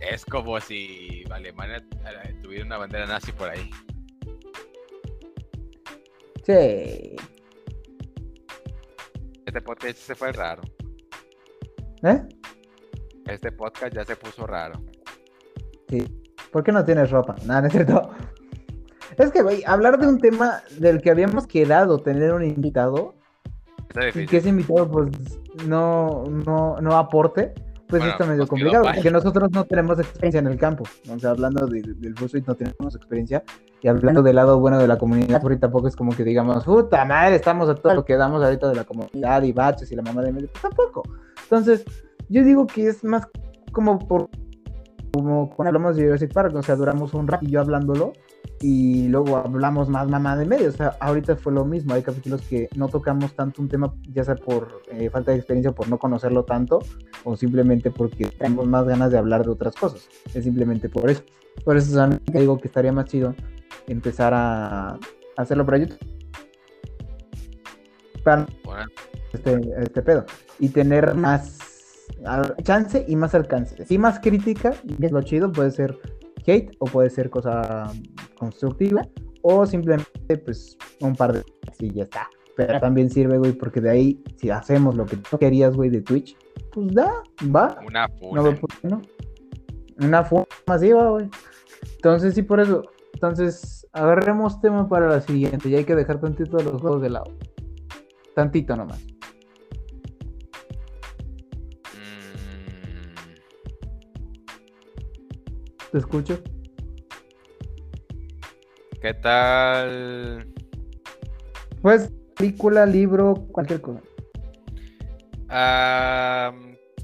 B: es como si Alemania eh, tuviera una bandera nazi por ahí.
A: Sí.
B: Este podcast se fue raro.
A: ¿Eh?
B: Este podcast ya se puso raro.
A: Sí. ¿Por qué no tienes ropa? <laughs> Nada, no es cierto. Es que, güey, hablar de un tema del que habíamos quedado tener un invitado y que ese invitado, pues, no, no, no aporte, pues está medio complicado, porque nosotros no tenemos experiencia en el campo. O sea, hablando del y no tenemos experiencia. Y hablando del lado bueno de la comunidad, ahorita tampoco es como que digamos, puta madre, estamos a todo lo que damos ahorita de la comunidad y baches y la mamá de medio. Pues tampoco. Entonces, yo digo que es más como por como cuando hablamos de Jurassic Park, o sea, duramos un ratillo hablándolo y luego hablamos más mamá de medio. O sea, ahorita fue lo mismo. Hay capítulos que no tocamos tanto un tema, ya sea por eh, falta de experiencia, por no conocerlo tanto, o simplemente porque tenemos más ganas de hablar de otras cosas. Es simplemente por eso. Por eso o digo que estaría más chido empezar a hacerlo para YouTube. Para este, este pedo. Y tener más chance y más alcance. Si más crítica, es lo chido, puede ser hate o puede ser cosa constructiva o simplemente pues un par de y ya está. Pero también sirve, güey, porque de ahí, si hacemos lo que tú querías, güey, de Twitch, pues da, va.
B: Una funa.
A: No, Una funa masiva, güey. Entonces, sí, por eso. Entonces, agarremos tema para la siguiente. Y hay que dejar tantito los juegos de lado. Tantito nomás. Te escucho.
B: ¿Qué tal?
A: Pues, película, libro, cualquier cosa.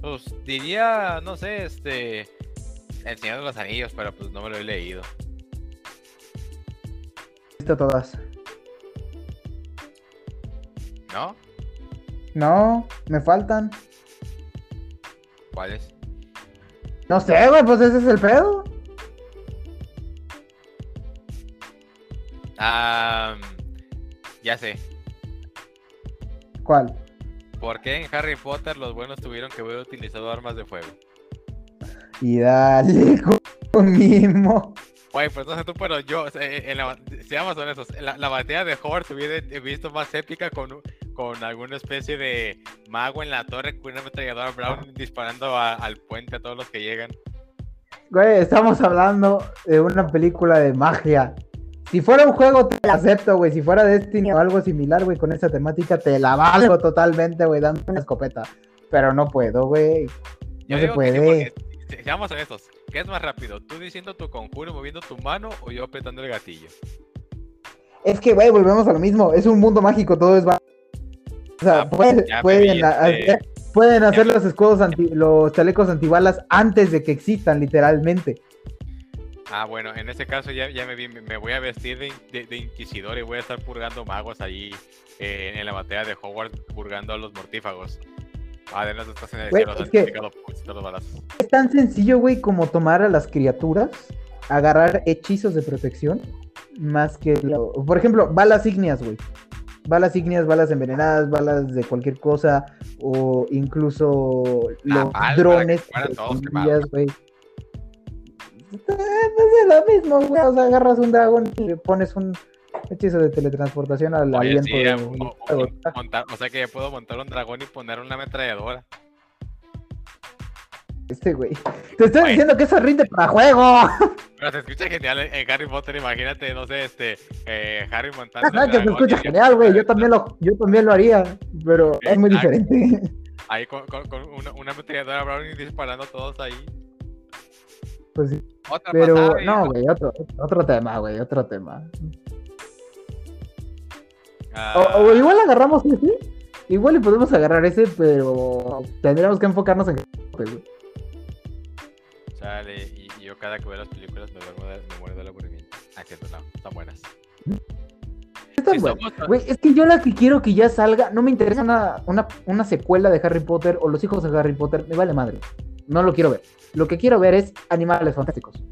B: pues diría, no sé, este. Enseñando los anillos, pero pues no me lo he leído.
A: Visto todas.
B: ¿No?
A: No, me faltan.
B: ¿Cuáles?
A: No sé, güey, pues ese es el pedo.
B: Ah, ya sé.
A: ¿Cuál?
B: ¿Por qué en Harry Potter los buenos tuvieron que haber utilizado armas de fuego?
A: Y dale <laughs> con mismo.
B: Güey, pues no sé tú, pero yo, en la, seamos honestos, la, la batalla de Hogwarts hubiera visto más épica con, con alguna especie de mago en la torre con una ametralladora Brown disparando al puente a todos los que llegan.
A: Güey, estamos hablando de una película de magia. Si fuera un juego, te la acepto, güey. Si fuera Destiny o algo similar, güey, con esa temática, te la valgo <laughs> totalmente, güey, dando una escopeta. Pero no puedo, güey. No se puede.
B: seamos honestos, ¿qué es más rápido? ¿Tú diciendo tu conjuro, moviendo tu mano o yo apretando el gatillo?
A: Es que, güey, volvemos a lo mismo. Es un mundo mágico, todo es O sea,
B: Ah, pues,
A: pueden,
B: este,
A: hacer- pueden hacer los escudos anti, los chalecos antibalas antes de que existan, literalmente.
B: Ah, bueno, en ese caso ya, ya me, voy a vestir de, de- de inquisidor y voy a estar purgando magos ahí eh, en la batalla de Hogwarts, purgando a los mortífagos. Además, estás en el cielo,
A: es que-
B: los balazos.
A: Es tan sencillo, güey, como tomar a las criaturas, agarrar hechizos de protección, más que lo... Por ejemplo, balas ígneas, güey. Balas ígneas, balas envenenadas, balas de cualquier cosa, o incluso los
B: balas,
A: drones,
B: que
A: güey. Eh, Pues es lo mismo, güey. O sea, agarras un dragón y le pones un hechizo de teletransportación al
B: Oye,
A: aliento
B: sí,
A: de un
B: o- o-
A: fuego.
B: montar- o sea que ya puedo montar un dragón y poner una ametralladora.
A: Este, güey. Te estoy diciendo que eso rinde para juego.
B: Pero se escucha genial en, Harry Potter, imagínate, no sé, este, eh, Harry montando.
A: Ajá,
B: el
A: que se escucha genial, güey. Yo también lo, yo también lo haría, pero es muy diferente.
B: Ahí con, con- con una, una ametralladora Brownie disparando todos ahí.
A: Pues.
B: Otra
A: Pero
B: pasada
A: no, güey, otro, otro tema, güey, otro tema.
B: Ah,
A: O, o igual agarramos ese. Igual y podemos agarrar ese, pero tendríamos que enfocarnos en. güey.
B: Sale, y, y yo cada que veo las películas me, duermo de- me muero del aburrimiento. Ah, cierto, no, están buenas.
A: Está
B: Si
A: bueno.
B: somos-
A: Güey, es que yo la que quiero que ya salga, no me interesa una, una, una secuela de Harry Potter o los hijos de Harry Potter, me vale madre. No lo quiero ver. Lo que quiero ver es animales fantásticos.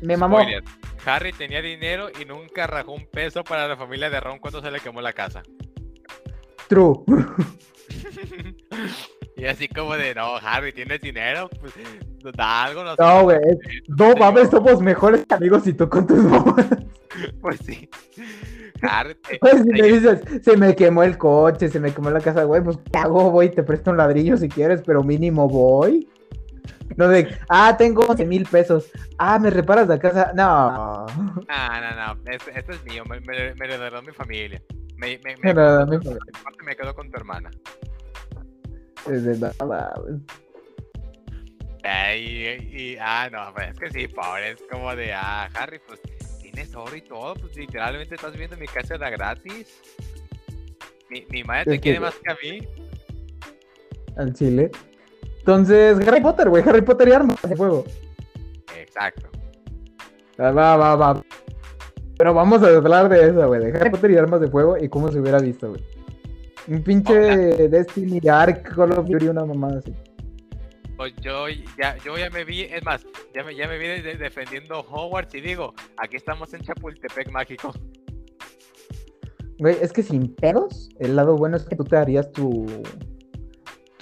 A: Me mamó.
B: Spoiler, Harry tenía dinero y nunca rajó un peso para la familia de Ron cuando se le quemó la casa.
A: True. <laughs>
B: y así como de, no, Harry, ¿tienes dinero? Pues da algo, no sé.
A: No, güey. No mames, somos mejores amigos y tú con tus mamás. <laughs>
B: Pues sí. Harry, <laughs> te-
A: Pues si me dices, se me quemó el coche, se me quemó la casa, güey, pues ¿qué hago? Voy, te presto un ladrillo si quieres, pero mínimo voy. No de, ah, tengo 11 mil pesos. Ah, ¿me reparas la casa? No.
B: No, no, no, este es mío, me, me, me lo heredó mi familia. Me, me, me,
A: Pero, mi-
B: aparte me quedo con tu hermana.
A: es de nada.
B: Ay, y, y- ah, no, pues es que sí, pobre, es como de, ah, Harry, pues tienes oro y todo, pues literalmente estás viendo mi casa era gratis. Mi, mi madre te
A: que-
B: quiere más que a mí.
A: Al chile. Entonces, Harry Potter, güey, Harry Potter y armas de fuego.
B: Exacto.
A: Ah, Va, va, va. Pero vamos a hablar de eso, güey, de Harry Potter y armas de fuego y cómo se hubiera visto, güey. Un pinche Destiny, Ark, Call of Duty, una mamada así.
B: Pues yo ya, yo ya me vi, es más, ya me, ya me vi de- defendiendo Hogwarts y digo, aquí estamos en Chapultepec mágico.
A: Güey, es que sin pedos, el lado bueno es que tú te harías tu.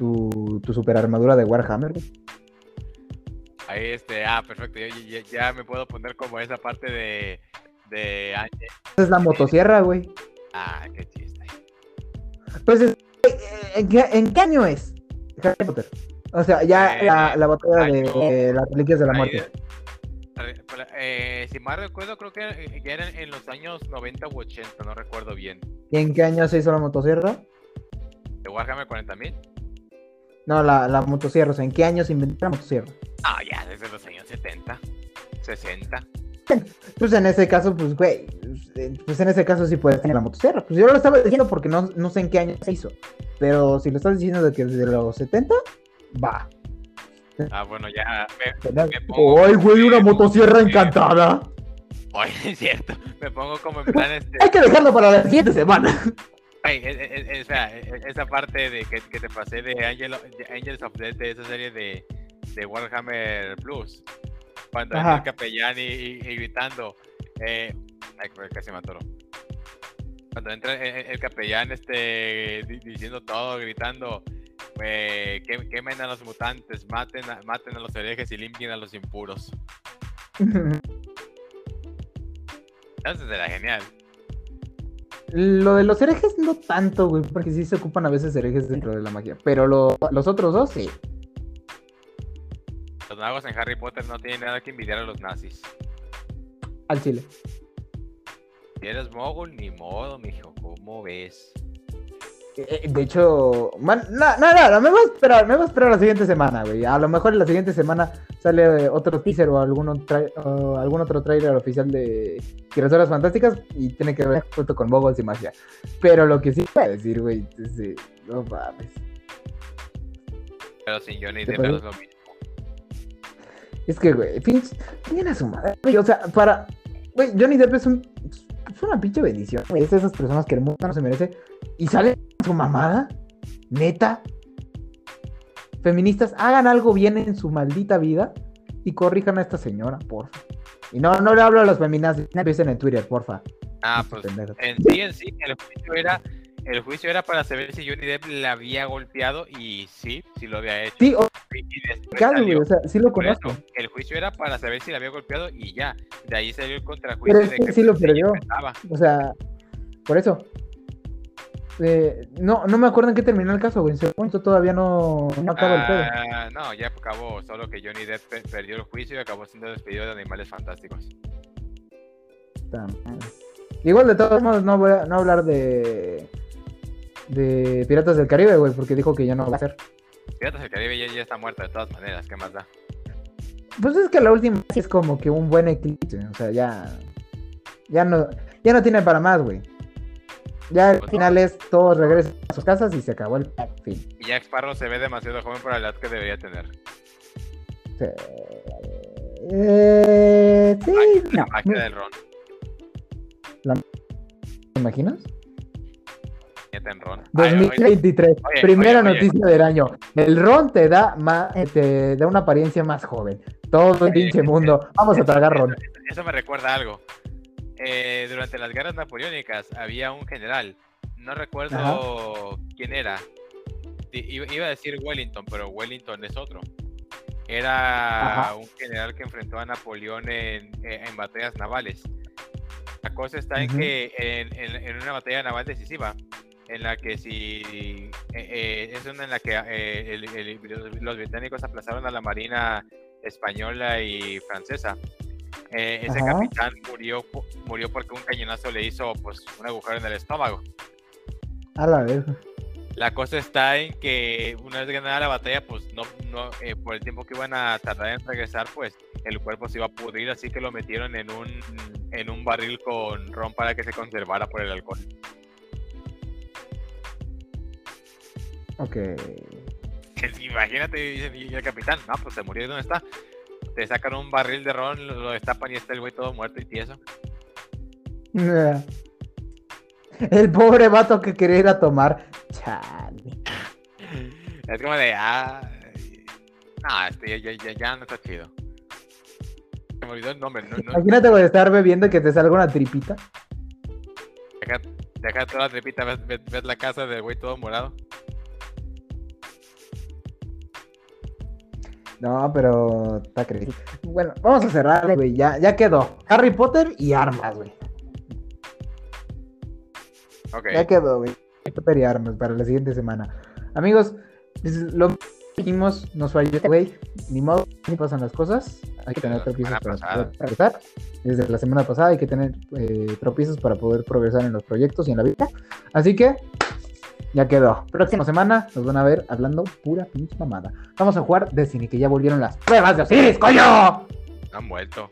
A: Tu, tu super armadura de Warhammer, güey.
B: Ahí este, ah, perfecto, ya, ya- ya me puedo poner como esa parte de, de.
A: Esa es la motosierra, güey.
B: Ah, qué chiste.
A: Pues, es- ¿en qué, en qué año es? Harry Potter. O sea, ya
B: Eh,
A: la, la batalla de eh, las reliquias de la muerte.
B: eh, eh, si mal recuerdo, creo que eh, ya eran en los años 90 u 80, no recuerdo bien.
A: ¿Y en qué año se hizo la motosierra?
B: ¿De Warhammer 40.000?
A: No, la, la motosierra. O sea, ¿en qué año se inventó la motosierra?
B: Ah, ya, desde los años 70, 60. <laughs>
A: Pues en ese caso, pues, güey. Pues en ese caso sí puedes tener la motosierra. Pues yo lo estaba diciendo porque no, no sé en qué año se hizo. Pero si lo estás diciendo de que desde los 70, va.
B: Ah, bueno, ya me, me pongo
A: ¡Ay, güey, una motosierra
B: eh,
A: encantada! <laughs>
B: Oye, es cierto, me pongo como en <laughs> plan este.
A: Hay que dejarlo para la siguiente semana.
B: Ay, e- e- e- esa, esa parte de que, que te pasé de, Angel, de Angels of Death, de esa serie de, de Warhammer Plus. Cuando entra el capellán y, y- y gritando. Eh, ay, casi me atoro. Cuando entra el, el- el capellán este, di- diciendo todo, gritando. Eh, que, quemen a los mutantes, maten a, maten a los herejes y limpien a los impuros. Eso será genial.
A: Lo de los herejes no tanto, güey, porque sí se ocupan a veces herejes dentro de la magia. Pero lo- los otros dos sí.
B: Los magos en Harry Potter no tienen nada que envidiar a los nazis.
A: Al chile.
B: Si eres mogul, ni modo, mijo. ¿Cómo ves?
A: Eh, De hecho, man, no, no, me voy a esperar, me voy a esperar la siguiente semana, güey. A lo mejor en la siguiente semana sale eh, otro teaser o algún, otro, o algún otro trailer oficial de Criaturas Fantásticas y tiene que ver junto con Bogos y magia. Pero lo que sí voy a decir, güey, es de- no mames.
B: Pero sin Johnny
A: ¿Te
B: Depp no es
A: parece?
B: lo mismo.
A: Es que, güey, pinche, tiene a su madre. güey, o sea, para. Güey, Johnny Depp es un. Es una pinche bendición. güey, Es de esas personas que el mundo no se merece. Y sale su mamada. Neta. Feministas, hagan algo bien en su maldita vida. Y corrijan a esta señora, porfa. Y no, no le hablo a los feministas. Empiecen en Twitter, porfa.
B: Ah, pues en sí, en sí, el juicio era, el juicio era para saber si Johnny Depp la había golpeado y sí, sí lo había hecho.
A: Sí, o
B: salió-
A: o sea, sí lo conozco.
B: eso, el juicio era para saber si la había golpeado y ya. De ahí salió el
A: Pero
B: contrajuicio
A: es
B: de
A: que sí lo
B: pues,
A: perdió. O sea, por eso. Eh, no, no me acuerdo en qué terminó el caso, güey. En ese momento todavía no, no acaba el pedo.
B: Ah, no, ya acabó, solo que Johnny Depp pe- perdió el juicio y acabó siendo despedido de Animales Fantásticos.
A: Igual de todos modos no voy a no hablar de de Piratas del Caribe, güey, porque dijo que ya no va a ser.
B: Piratas del Caribe ya, ya está muerta de todas maneras, ¿qué más da?
A: Pues es que la última es como que un buen eclipse, o sea, ya ya no ya no tiene para más, güey. Ya al
B: Pues
A: final es todos regresan a sus casas y se acabó el fin.
B: Y Jack Sparrow se ve demasiado joven para la edad que debería tener.
A: Eh, sí,
B: La
A: no.
B: del ron,
A: ¿Te imaginas?
B: en ron. Ay, oye,
A: 2023,
B: oye,
A: primera
B: oye, oye.
A: noticia del año. El ron te da más, te da una apariencia más joven. Todo el pinche mundo. Vamos a tragar ron.
B: Eso, eso me recuerda a algo. Eh, durante las guerras napoleónicas había un general, no recuerdo quién era. Iba a decir Wellington, pero Wellington es otro. Era
A: Ajá.
B: un general que enfrentó a Napoleón en, eh, en batallas navales. La cosa está en que en, en- en una batalla naval decisiva, en la que si eh, eh, es una en la que eh, el- el- los británicos aplazaron a la marina española y francesa. Eh, ese
A: Ajá.
B: capitán murió, murió porque un cañonazo le hizo pues un agujero en el estómago.
A: A la vez.
B: La cosa está en que una vez ganada la batalla, pues no, no eh, por el tiempo que iban a tardar en regresar, pues el cuerpo se iba a pudrir, así que lo metieron en un, en un barril con ron para que se conservara por el alcohol.
A: Ok. <laughs>
B: Imagínate, dice el capitán, no, pues se murió, ¿y ¿dónde está? Te sacan un barril de ron, lo, destapan y está el güey todo muerto y tieso. <laughs>
A: El pobre vato que quería ir a tomar. Chale.
B: Es como de, ah, no, este ya, ya, ya, no está chido. Se me olvidó el nombre, no, no,
A: Imagínate güey, estar bebiendo y que te salga una tripita.
B: deja, deja toda la trepita, ves, ves- ves la casa del güey todo morado.
A: No, pero está creíble. Bueno, vamos a cerrar, güey. Ya, ya quedó. Harry Potter y armas, güey. Ya quedó, güey. Harry Potter y armas para la siguiente semana. Amigos, pues, lo que dijimos, nos falló, güey. Ni modo, ni pasan las cosas. Hay que tener tropiezos para
B: pasada.
A: poder progresar. Desde la semana pasada hay que tener eh, tropiezos para poder progresar en los proyectos y en la vida. Así que, ya quedó. Próxima semana nos van a ver hablando pura pinche mamada. Vamos a jugar Destiny, que ya volvieron las pruebas de Osiris, coño.
B: Han vuelto.